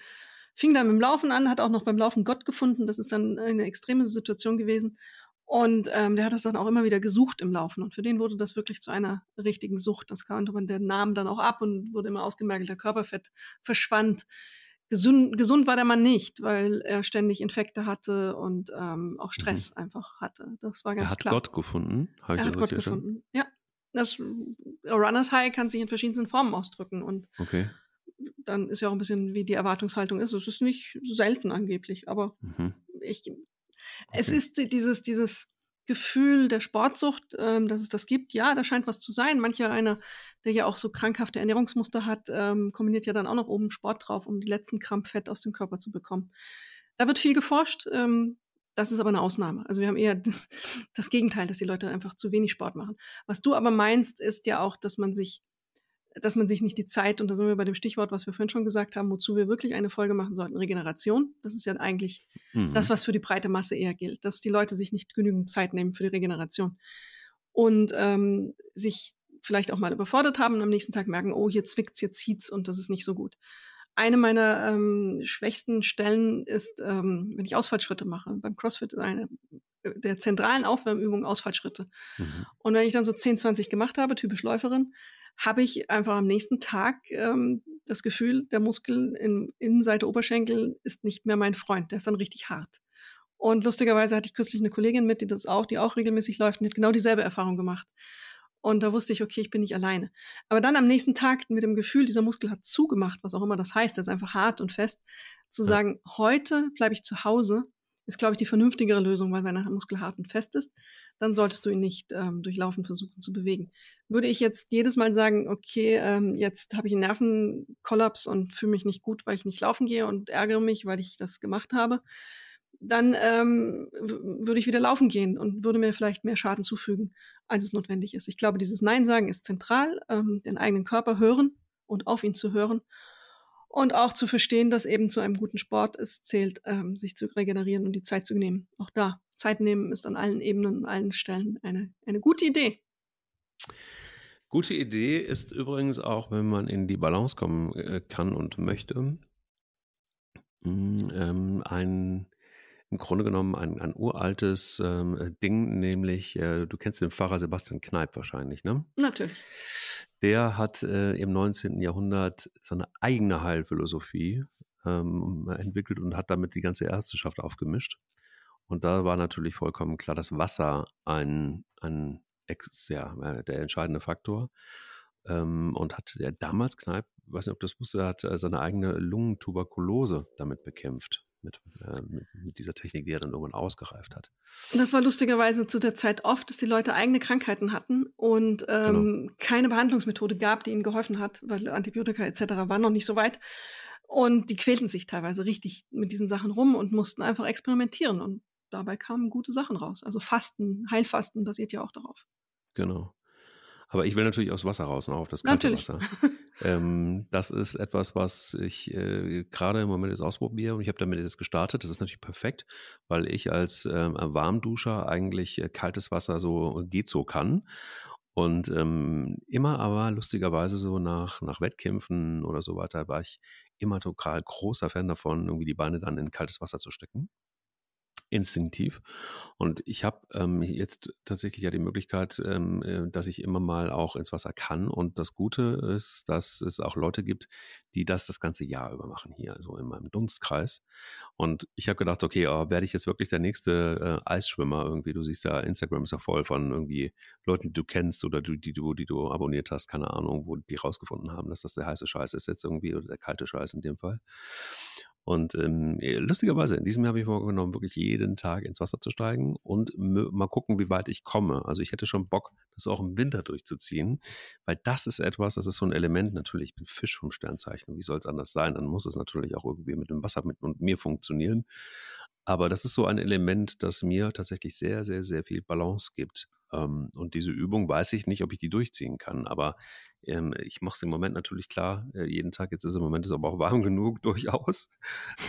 fing dann mit dem Laufen an, hat auch noch beim Laufen Gott gefunden. Das ist dann eine extreme Situation gewesen. Und ähm, der hat das dann auch immer wieder gesucht im Laufen. Und für den wurde das wirklich zu einer richtigen Sucht. Das konnte man, der nahm dann auch ab und wurde immer ausgemergelter Körperfett verschwand gesund, gesund war der Mann nicht, weil er ständig Infekte hatte und ähm, auch Stress mhm. einfach hatte. Das war ganz er hat klar. Gott gefunden. Habe er hat Gott gefunden. Ja. Das Runners High kann sich in verschiedensten Formen ausdrücken und okay. dann ist ja auch ein bisschen, wie die Erwartungshaltung ist. Es ist nicht selten angeblich, aber mhm. ich, okay. es ist dieses, dieses Gefühl der Sportsucht, ähm, dass es das gibt. Ja, da scheint was zu sein. Mancher einer, der ja auch so krankhafte Ernährungsmuster hat, ähm, kombiniert ja dann auch noch oben Sport drauf, um die letzten Gramm aus dem Körper zu bekommen. Da wird viel geforscht. Ähm, das ist aber eine Ausnahme. Also wir haben eher das, das Gegenteil, dass die Leute einfach zu wenig Sport machen. Was du aber meinst, ist ja auch, dass man sich dass man sich nicht die Zeit, und da sind wir bei dem Stichwort, was wir vorhin schon gesagt haben, wozu wir wirklich eine Folge machen sollten, Regeneration. Das ist ja eigentlich mhm. das, was für die breite Masse eher gilt, dass die Leute sich nicht genügend Zeit nehmen für die Regeneration und ähm, sich vielleicht auch mal überfordert haben und am nächsten Tag merken, oh, hier zwickt's, hier zieht's und das ist nicht so gut. Eine meiner ähm, schwächsten Stellen ist, ähm, wenn ich Ausfallschritte mache. Beim CrossFit ist eine der zentralen Aufwärmübung Ausfallschritte. Mhm. Und wenn ich dann so 10, 20 gemacht habe, typisch Läuferin, habe ich einfach am nächsten Tag ähm, das Gefühl, der Muskel in Innenseite Oberschenkel ist nicht mehr mein Freund. Der ist dann richtig hart. Und lustigerweise hatte ich kürzlich eine Kollegin mit, die das auch, die auch regelmäßig läuft und die hat genau dieselbe Erfahrung gemacht. Und da wusste ich, okay, ich bin nicht alleine. Aber dann am nächsten Tag mit dem Gefühl, dieser Muskel hat zugemacht, was auch immer das heißt, der ist einfach hart und fest, zu ja. sagen, heute bleibe ich zu Hause, ist, glaube ich, die vernünftigere Lösung, weil wenn der Muskel hart und fest ist, dann solltest du ihn nicht ähm, durch Laufen versuchen zu bewegen. Würde ich jetzt jedes Mal sagen, okay, ähm, jetzt habe ich einen Nervenkollaps und fühle mich nicht gut, weil ich nicht laufen gehe und ärgere mich, weil ich das gemacht habe, dann ähm, würde ich wieder laufen gehen und würde mir vielleicht mehr Schaden zufügen, als es notwendig ist. Ich glaube, dieses Nein sagen ist zentral, ähm, den eigenen Körper hören und auf ihn zu hören und auch zu verstehen, dass eben zu einem guten Sport es zählt, ähm, sich zu regenerieren und die Zeit zu nehmen. Auch da, Zeit nehmen ist an allen Ebenen, an allen Stellen eine, eine gute Idee. Gute Idee ist übrigens auch, wenn man in die Balance kommen äh, kann und möchte, mm, ähm, ein im Grunde genommen ein, ein uraltes ähm, Ding, nämlich, äh, du kennst den Pfarrer Sebastian Kneip wahrscheinlich, ne? Natürlich. Der hat äh, im 19. Jahrhundert seine eigene Heilphilosophie ähm, entwickelt und hat damit die ganze Ärzteschaft aufgemischt. Und da war natürlich vollkommen klar, dass Wasser ein, ein ja, äh, der entscheidende Faktor. Ähm, und hat ja damals Kneip, weiß nicht, ob das wusste, hat äh, seine eigene Lungentuberkulose damit bekämpft mit, äh, mit, mit, dieser Technik, die er dann irgendwann ausgereift hat. Das war lustigerweise zu der Zeit oft, dass die Leute eigene Krankheiten hatten und ähm, genau. keine Behandlungsmethode gab, die ihnen geholfen hat, weil Antibiotika etc. waren noch nicht so weit. Und die quälten sich teilweise richtig mit diesen Sachen rum und mussten einfach experimentieren. Und dabei kamen gute Sachen raus. Also Fasten, Heilfasten basiert ja auch darauf. Genau. Aber ich will natürlich aufs Wasser raus, noch auf das kalte natürlich. Wasser. ähm, das ist etwas, was ich äh, gerade im Moment jetzt ausprobiere und ich habe damit jetzt gestartet. Das ist natürlich perfekt, weil ich als ähm, Warmduscher eigentlich äh, kaltes Wasser so geht so kann. Und ähm, immer aber lustigerweise so nach, nach Wettkämpfen oder so weiter war ich immer total großer Fan davon, irgendwie die Beine dann in kaltes Wasser zu stecken instinktiv. Und ich habe ähm, jetzt tatsächlich ja die Möglichkeit, ähm, äh, dass ich immer mal auch ins Wasser kann. Und das Gute ist, dass es auch Leute gibt, die das das ganze Jahr über machen hier, also in meinem Dunstkreis. Und ich habe gedacht, okay, oh, werde ich jetzt wirklich der nächste äh, Eisschwimmer irgendwie? Du siehst ja, Instagram ist ja voll von irgendwie Leuten, die du kennst oder die, die, du, die du abonniert hast, keine Ahnung, wo die rausgefunden haben, dass das der heiße Scheiß ist jetzt irgendwie oder der kalte Scheiß in dem Fall. Und ähm, äh, lustigerweise, in diesem Jahr habe ich vorgenommen, wirklich jeden Tag ins Wasser zu steigen und mal gucken, wie weit ich komme. Also ich hätte schon Bock, das auch im Winter durchzuziehen, weil das ist etwas, das ist so ein Element natürlich. Ich bin Fisch vom Sternzeichen. Wie soll es anders sein? Dann muss es natürlich auch irgendwie mit dem Wasser mit und mir funktionieren. Aber das ist so ein Element, das mir tatsächlich sehr, sehr, sehr viel Balance gibt. Ähm, und diese Übung weiß ich nicht, ob ich die durchziehen kann. Aber ähm, ich mache es im Moment natürlich klar, äh, jeden Tag. Jetzt ist im Moment ist aber auch warm genug durchaus.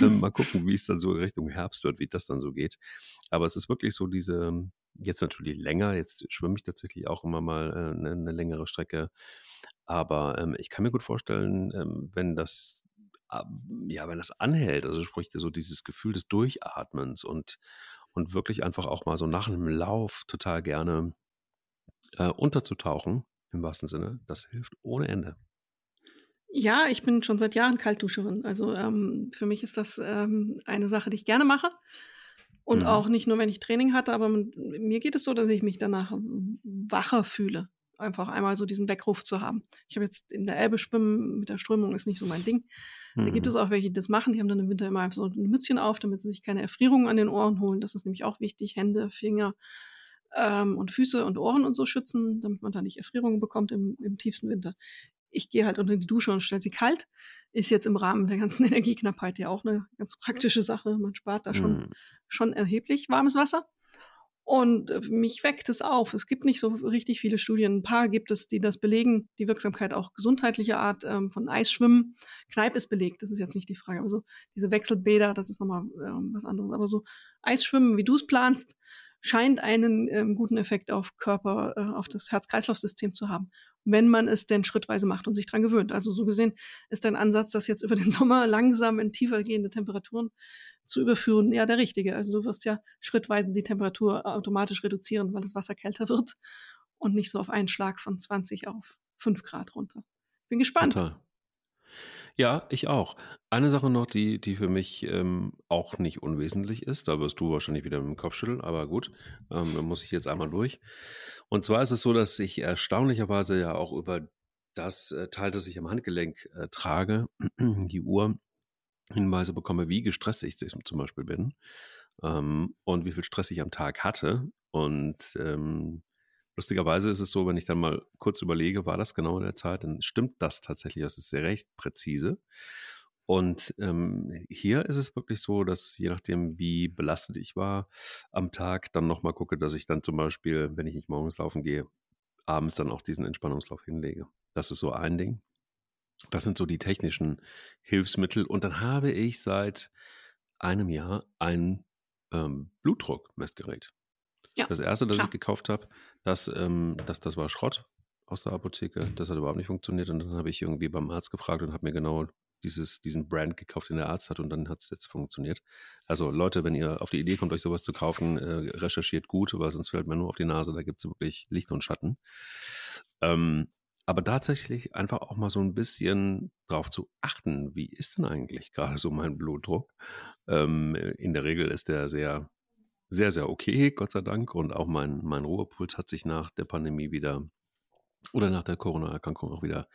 Ähm, mal gucken, wie es dann so Richtung Herbst wird, wie das dann so geht. Aber es ist wirklich so diese, jetzt natürlich länger, jetzt schwimme ich tatsächlich auch immer mal äh, eine, eine, längere Strecke. Aber ähm, ich kann mir gut vorstellen, ähm, wenn das ja, wenn das anhält, also sprich so dieses Gefühl des Durchatmens und, und wirklich einfach auch mal so nach einem Lauf total gerne äh, unterzutauchen, im wahrsten Sinne, das hilft ohne Ende. Ja, ich bin schon seit Jahren Kaltduscherin. Also ähm, für mich ist das ähm, eine Sache, die ich gerne mache. Und mhm. auch nicht nur, wenn ich Training hatte, aber mir geht es so, dass ich mich danach wacher fühle. Einfach einmal so diesen Weckruf zu haben. Ich habe jetzt in der Elbe schwimmen, mit der Strömung ist nicht so mein Ding. Mhm. Da gibt mhm. es auch welche, die das machen. Die haben dann im Winter immer einfach so ein Mützchen auf, damit sie sich keine Erfrierungen an den Ohren holen. Das ist nämlich auch wichtig. Hände, Finger ähm, und Füße und Ohren und so schützen, damit man da nicht Erfrierungen bekommt im, im tiefsten Winter ich gehe halt unter die Dusche und stelle sie kalt. Ist jetzt im Rahmen der ganzen Energieknappheit ja auch eine ganz praktische Sache. Man spart da schon, mm. schon erheblich warmes Wasser. Und äh, mich weckt es auf. Es gibt nicht so richtig viele Studien. Ein paar gibt es, die das belegen, die Wirksamkeit auch gesundheitlicher Art ähm, von Eisschwimmen. Kneipp ist belegt, das ist jetzt nicht die Frage. Aber so diese Wechselbäder, das ist nochmal ähm, was anderes. Aber so Eisschwimmen, wie du es planst, scheint einen ähm, guten Effekt auf Körper, äh, auf das Herz-Kreislauf-System zu haben wenn man es denn schrittweise macht und sich dran gewöhnt. Also so gesehen ist dein Ansatz, das jetzt über den Sommer langsam in tiefer gehende Temperaturen zu überführen, ja der richtige. Also du wirst ja schrittweise die Temperatur automatisch reduzieren, weil das Wasser kälter wird und nicht so auf einen Schlag von 20 auf 5 Grad runter. Bin gespannt. Total. Ja, ich auch. Eine Sache noch, die, die für mich ähm, auch nicht unwesentlich ist, da wirst du wahrscheinlich wieder mit dem Kopf schütteln, aber gut, ähm, da muss ich jetzt einmal durch. Und zwar ist es so, dass ich erstaunlicherweise ja auch über das äh, Teil, das ich am Handgelenk äh, trage, die Uhr, Hinweise bekomme, wie gestresst ich zum Beispiel bin ähm, und wie viel Stress ich am Tag hatte. Und ähm, Lustigerweise ist es so, wenn ich dann mal kurz überlege, war das genau in der Zeit, dann stimmt das tatsächlich. Das ist sehr recht präzise. Und ähm, hier ist es wirklich so, dass je nachdem, wie belastet ich war am Tag, dann nochmal gucke, dass ich dann zum Beispiel, wenn ich nicht morgens laufen gehe, abends dann auch diesen Entspannungslauf hinlege. Das ist so ein Ding. Das sind so die technischen Hilfsmittel. Und dann habe ich seit einem Jahr ein ähm, Blutdruckmessgerät. Ja, das erste, das klar. ich gekauft habe, das, ähm, das, das war Schrott aus der Apotheke. Das hat überhaupt nicht funktioniert. Und dann habe ich irgendwie beim Arzt gefragt und habe mir genau dieses, diesen Brand gekauft, den der Arzt hat. Und dann hat es jetzt funktioniert. Also Leute, wenn ihr auf die Idee kommt, euch sowas zu kaufen, äh, recherchiert gut, weil sonst fällt man nur auf die Nase. Da gibt es wirklich Licht und Schatten. Ähm, aber tatsächlich einfach auch mal so ein bisschen drauf zu achten, wie ist denn eigentlich gerade so mein Blutdruck? Ähm, in der Regel ist der sehr sehr, sehr okay, Gott sei Dank. Und auch mein, mein Ruhepuls hat sich nach der Pandemie wieder oder nach der Corona-Erkrankung auch wieder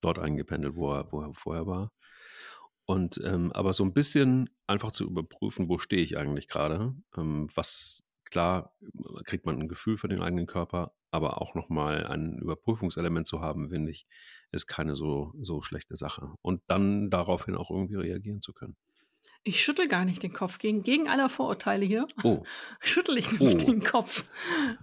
dort eingependelt, wo er, wo er vorher war. Und ähm, aber so ein bisschen einfach zu überprüfen, wo stehe ich eigentlich gerade. Ähm, was klar kriegt man ein Gefühl für den eigenen Körper, aber auch nochmal ein Überprüfungselement zu haben, finde ich, ist keine so, so schlechte Sache. Und dann daraufhin auch irgendwie reagieren zu können. Ich schüttel gar nicht den Kopf. Gegen, gegen alle Vorurteile hier oh. schüttel ich nicht oh. den Kopf.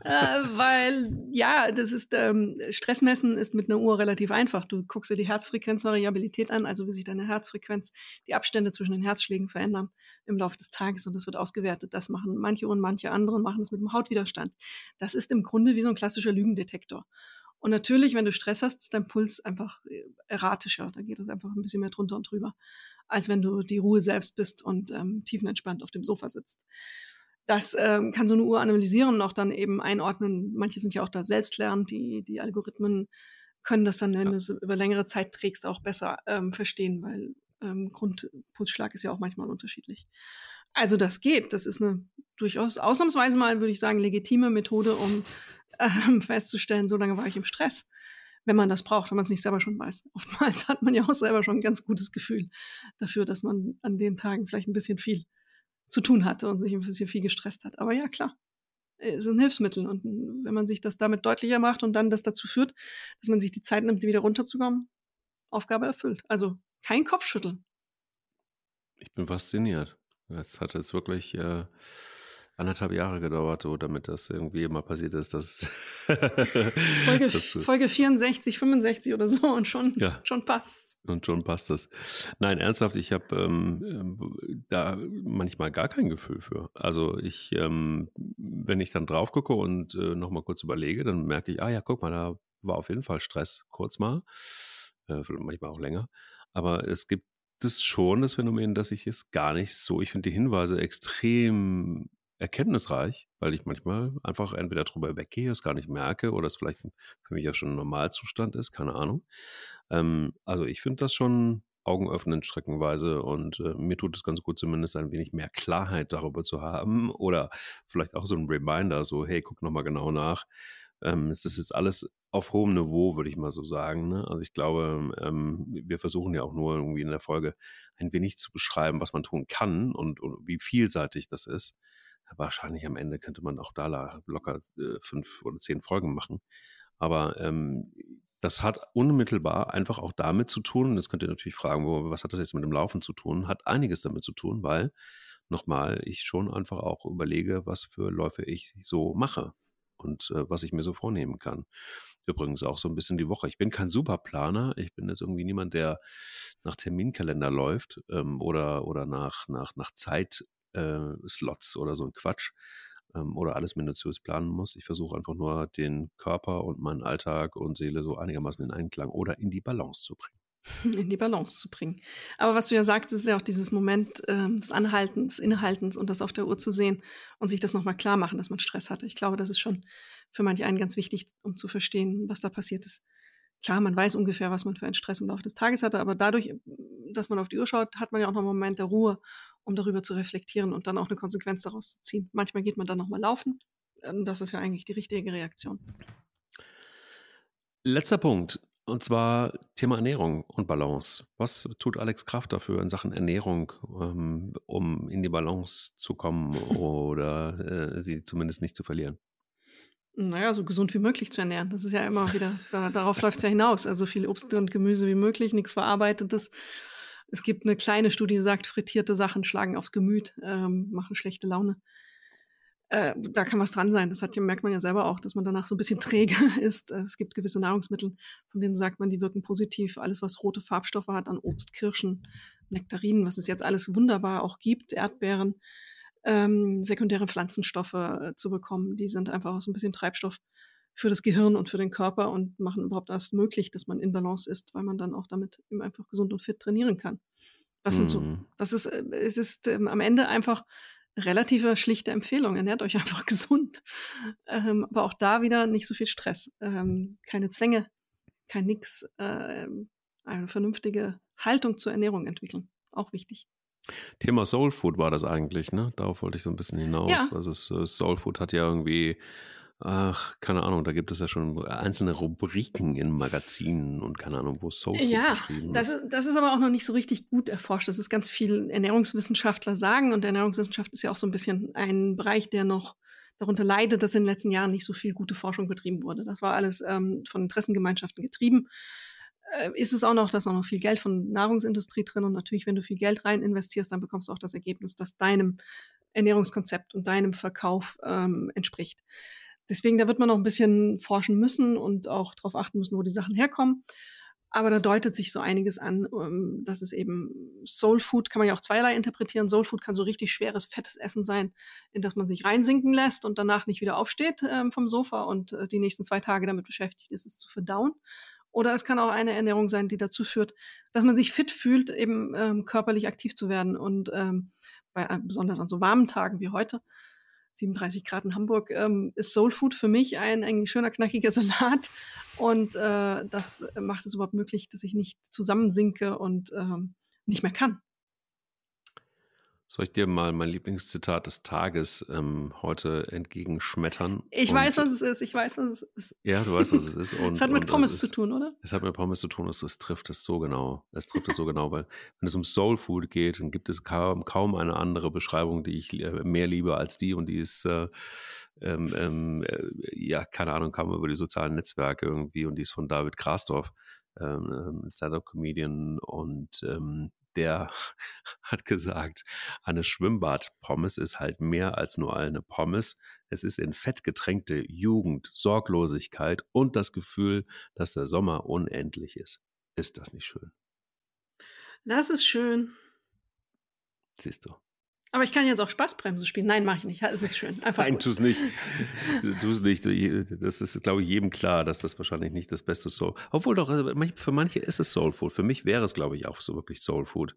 Äh, weil, ja, das ist, ähm, Stressmessen ist mit einer Uhr relativ einfach. Du guckst dir die Herzfrequenzvariabilität an, also wie sich deine Herzfrequenz, die Abstände zwischen den Herzschlägen verändern im Laufe des Tages und das wird ausgewertet. Das machen manche Uhren, manche andere machen es mit dem Hautwiderstand. Das ist im Grunde wie so ein klassischer Lügendetektor. Und natürlich, wenn du Stress hast, ist dein Puls einfach äh, erratischer. Da geht es einfach ein bisschen mehr drunter und drüber, als wenn du die Ruhe selbst bist und ähm, tiefenentspannt auf dem Sofa sitzt. Das ähm, kann so eine Uhr analysieren und auch dann eben einordnen. Manche sind ja auch da selbstlernend. Die, die Algorithmen können das dann, wenn ja. du es über längere Zeit trägst, auch besser ähm, verstehen, weil ähm, Grundpulsschlag ist ja auch manchmal unterschiedlich. Also das geht. Das ist eine durchaus ausnahmsweise mal, würde ich sagen, legitime Methode, um ähm, festzustellen, so lange war ich im Stress, wenn man das braucht, wenn man es nicht selber schon weiß. Oftmals hat man ja auch selber schon ein ganz gutes Gefühl dafür, dass man an den Tagen vielleicht ein bisschen viel zu tun hatte und sich ein bisschen viel gestresst hat. Aber ja, klar, es ist ein Hilfsmittel. Und wenn man sich das damit deutlicher macht und dann das dazu führt, dass man sich die Zeit nimmt, wieder runterzukommen, Aufgabe erfüllt. Also kein Kopfschütteln. Ich bin fasziniert. Es hat jetzt wirklich äh, anderthalb Jahre gedauert, so, damit das irgendwie mal passiert ist. Dass Folge, Folge 64, 65 oder so und schon, ja. schon passt Und schon passt es. Nein, ernsthaft, ich habe ähm, ähm, da manchmal gar kein Gefühl für. Also ich, ähm, wenn ich dann drauf gucke und äh, nochmal kurz überlege, dann merke ich, ah ja, guck mal, da war auf jeden Fall Stress, kurz mal, äh, manchmal auch länger. Aber es gibt das schon das Phänomen, dass ich es gar nicht so, ich finde die Hinweise extrem erkenntnisreich, weil ich manchmal einfach entweder drüber weggehe, es gar nicht merke oder es vielleicht für mich ja schon ein Normalzustand ist, keine Ahnung. Ähm, also ich finde das schon augenöffnend streckenweise und äh, mir tut es ganz gut, zumindest ein wenig mehr Klarheit darüber zu haben oder vielleicht auch so ein Reminder, so hey, guck nochmal genau nach. Ähm, es ist jetzt alles auf hohem Niveau, würde ich mal so sagen. Ne? Also ich glaube, ähm, wir versuchen ja auch nur irgendwie in der Folge ein wenig zu beschreiben, was man tun kann und, und wie vielseitig das ist. Wahrscheinlich am Ende könnte man auch da locker äh, fünf oder zehn Folgen machen. Aber ähm, das hat unmittelbar einfach auch damit zu tun, und jetzt könnt ihr natürlich fragen, wo, was hat das jetzt mit dem Laufen zu tun? Hat einiges damit zu tun, weil, nochmal, ich schon einfach auch überlege, was für Läufe ich so mache und äh, was ich mir so vornehmen kann. Übrigens auch so ein bisschen die Woche. Ich bin kein Superplaner. Ich bin jetzt irgendwie niemand, der nach Terminkalender läuft ähm, oder, oder nach, nach, nach Zeitslots äh, oder so ein Quatsch ähm, oder alles minutiös planen muss. Ich versuche einfach nur den Körper und meinen Alltag und Seele so einigermaßen in Einklang oder in die Balance zu bringen. In die Balance zu bringen. Aber was du ja sagst, ist ja auch dieses Moment ähm, des Anhaltens, des Innehaltens und das auf der Uhr zu sehen und sich das nochmal klar machen, dass man Stress hatte. Ich glaube, das ist schon für manche einen ganz wichtig, um zu verstehen, was da passiert ist. Klar, man weiß ungefähr, was man für einen Stress im Laufe des Tages hatte, aber dadurch, dass man auf die Uhr schaut, hat man ja auch noch einen Moment der Ruhe um darüber zu reflektieren und dann auch eine Konsequenz daraus zu ziehen. Manchmal geht man dann nochmal laufen. Das ist ja eigentlich die richtige Reaktion. Letzter Punkt, und zwar Thema Ernährung und Balance. Was tut Alex Kraft dafür in Sachen Ernährung, ähm, um in die Balance zu kommen oder äh, sie zumindest nicht zu verlieren? Naja, so gesund wie möglich zu ernähren. Das ist ja immer wieder, da, darauf läuft es ja hinaus. Also viel Obst und Gemüse wie möglich, nichts Verarbeitetes. Es gibt eine kleine Studie, die sagt, frittierte Sachen schlagen aufs Gemüt, ähm, machen schlechte Laune. Äh, da kann was dran sein. Das hat, merkt man ja selber auch, dass man danach so ein bisschen träge ist. Äh, es gibt gewisse Nahrungsmittel, von denen sagt man, die wirken positiv. Alles, was rote Farbstoffe hat an Obst, Kirschen, Nektarinen, was es jetzt alles wunderbar auch gibt, Erdbeeren, ähm, sekundäre Pflanzenstoffe äh, zu bekommen. Die sind einfach auch so ein bisschen Treibstoff für das Gehirn und für den Körper und machen überhaupt erst möglich, dass man in Balance ist, weil man dann auch damit eben einfach gesund und fit trainieren kann. Das sind so, mhm. das ist, äh, es ist ähm, am Ende einfach relative schlichte Empfehlung. Ernährt euch einfach gesund. Ähm, aber auch da wieder nicht so viel Stress. Ähm, keine Zwänge, kein Nix. Äh, eine vernünftige Haltung zur Ernährung entwickeln. Auch wichtig. Thema Soul Food war das eigentlich, ne? Darauf wollte ich so ein bisschen hinaus. Ja. Also Soul Food hat ja irgendwie Ach, keine Ahnung, da gibt es ja schon einzelne Rubriken in Magazinen und keine Ahnung, wo Soul Food ja, beschrieben das ist. das ist aber auch noch nicht so richtig gut erforscht. Das ist ganz viel Ernährungswissenschaftler sagen und Ernährungswissenschaft ist ja auch so ein bisschen ein Bereich, der noch darunter leidet, dass in den letzten Jahren nicht so viel gute Forschung betrieben wurde. Das war alles ähm, von Interessengemeinschaften getrieben. Äh, ist es auch noch, da ist auch noch viel Geld von Nahrungsindustrie drin und natürlich, wenn du viel Geld rein investierst, dann bekommst du auch das Ergebnis, das deinem Ernährungskonzept und deinem Verkauf ähm, entspricht. Deswegen, da wird man noch ein bisschen forschen müssen und auch darauf achten müssen, wo die Sachen herkommen. Aber da deutet sich so einiges an, ähm, dass es eben Soul Food kann man ja auch zweierlei interpretieren. Soul Food kann so richtig schweres, fettes Essen sein, in das man sich reinsinken lässt und danach nicht wieder aufsteht ähm, vom Sofa und äh, die nächsten zwei Tage damit beschäftigt ist, es zu verdauen. Oder es kann auch eine Ernährung sein, die dazu führt, dass man sich fit fühlt, eben ähm, körperlich aktiv zu werden und ähm, bei, äh, besonders an so warmen Tagen wie heute 37 Grad in Hamburg, ähm, ist Soul Food für mich ein, ein schöner, knackiger Salat. Und äh, das macht es überhaupt möglich, dass ich nicht zusammensinke und ähm, nicht mehr kann. Soll ich dir mal mein Lieblingszitat des Tages ähm, heute entgegenschmettern? Ich und weiß, was es ist. Ich weiß, was es ist. Ja, du weißt, was es ist. es hat mit Pommes ist, zu tun, oder? Es hat mit Pommes zu tun. Es, es trifft es so genau. Es trifft es so genau, weil wenn es um Soul Food geht, dann gibt es kaum, kaum eine andere Beschreibung, die ich mehr liebe als die. Und die ist, äh, ähm, ähm, äh, ja, keine Ahnung, kam über die sozialen Netzwerke irgendwie. Und die ist von David Grasdorf, ähm, ähm Stand-up-Comedian. Und ähm, der hat gesagt, eine Schwimmbadpommes ist halt mehr als nur eine Pommes. Es ist in Fett getränkte Jugend, Sorglosigkeit und das Gefühl, dass der Sommer unendlich ist. Ist das nicht schön? Das ist schön. Siehst du. Aber ich kann jetzt auch Spaßbremse spielen. Nein, mache ich nicht. Es ist schön. Einfach Nein, tu es nicht. Tu es nicht. Das ist, glaube ich, jedem klar, dass das wahrscheinlich nicht das beste Soul. Obwohl doch, äh, für manche ist es Soul Food. Für mich wäre es, glaube ich, auch so wirklich Soul Food.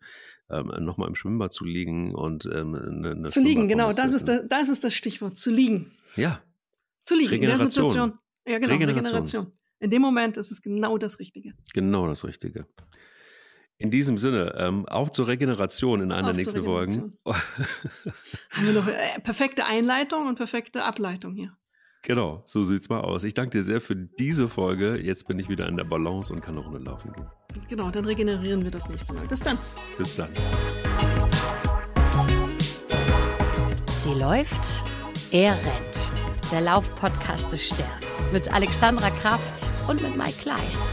Ähm, Nochmal im Schwimmbad zu liegen und ähm, eine, eine Zu liegen, genau. Das ist, das, das ist das Stichwort. Zu liegen. Ja. Zu liegen. In der Situation. Ja, genau. Regeneration. Regeneration. In dem Moment ist es genau das Richtige. Genau das Richtige. In diesem Sinne, ähm, auch zur Regeneration in einer der nächsten Folgen. Haben wir noch äh, perfekte Einleitung und perfekte Ableitung hier. Genau, so sieht's mal aus. Ich danke dir sehr für diese Folge. Jetzt bin ich wieder in der Balance und kann noch eine laufen gehen. Genau, dann regenerieren wir das nächste Mal. Bis dann. Bis dann. Sie läuft, er rennt. Der Laufpodcast des Stern. Mit Alexandra Kraft und mit Mike Kleiss.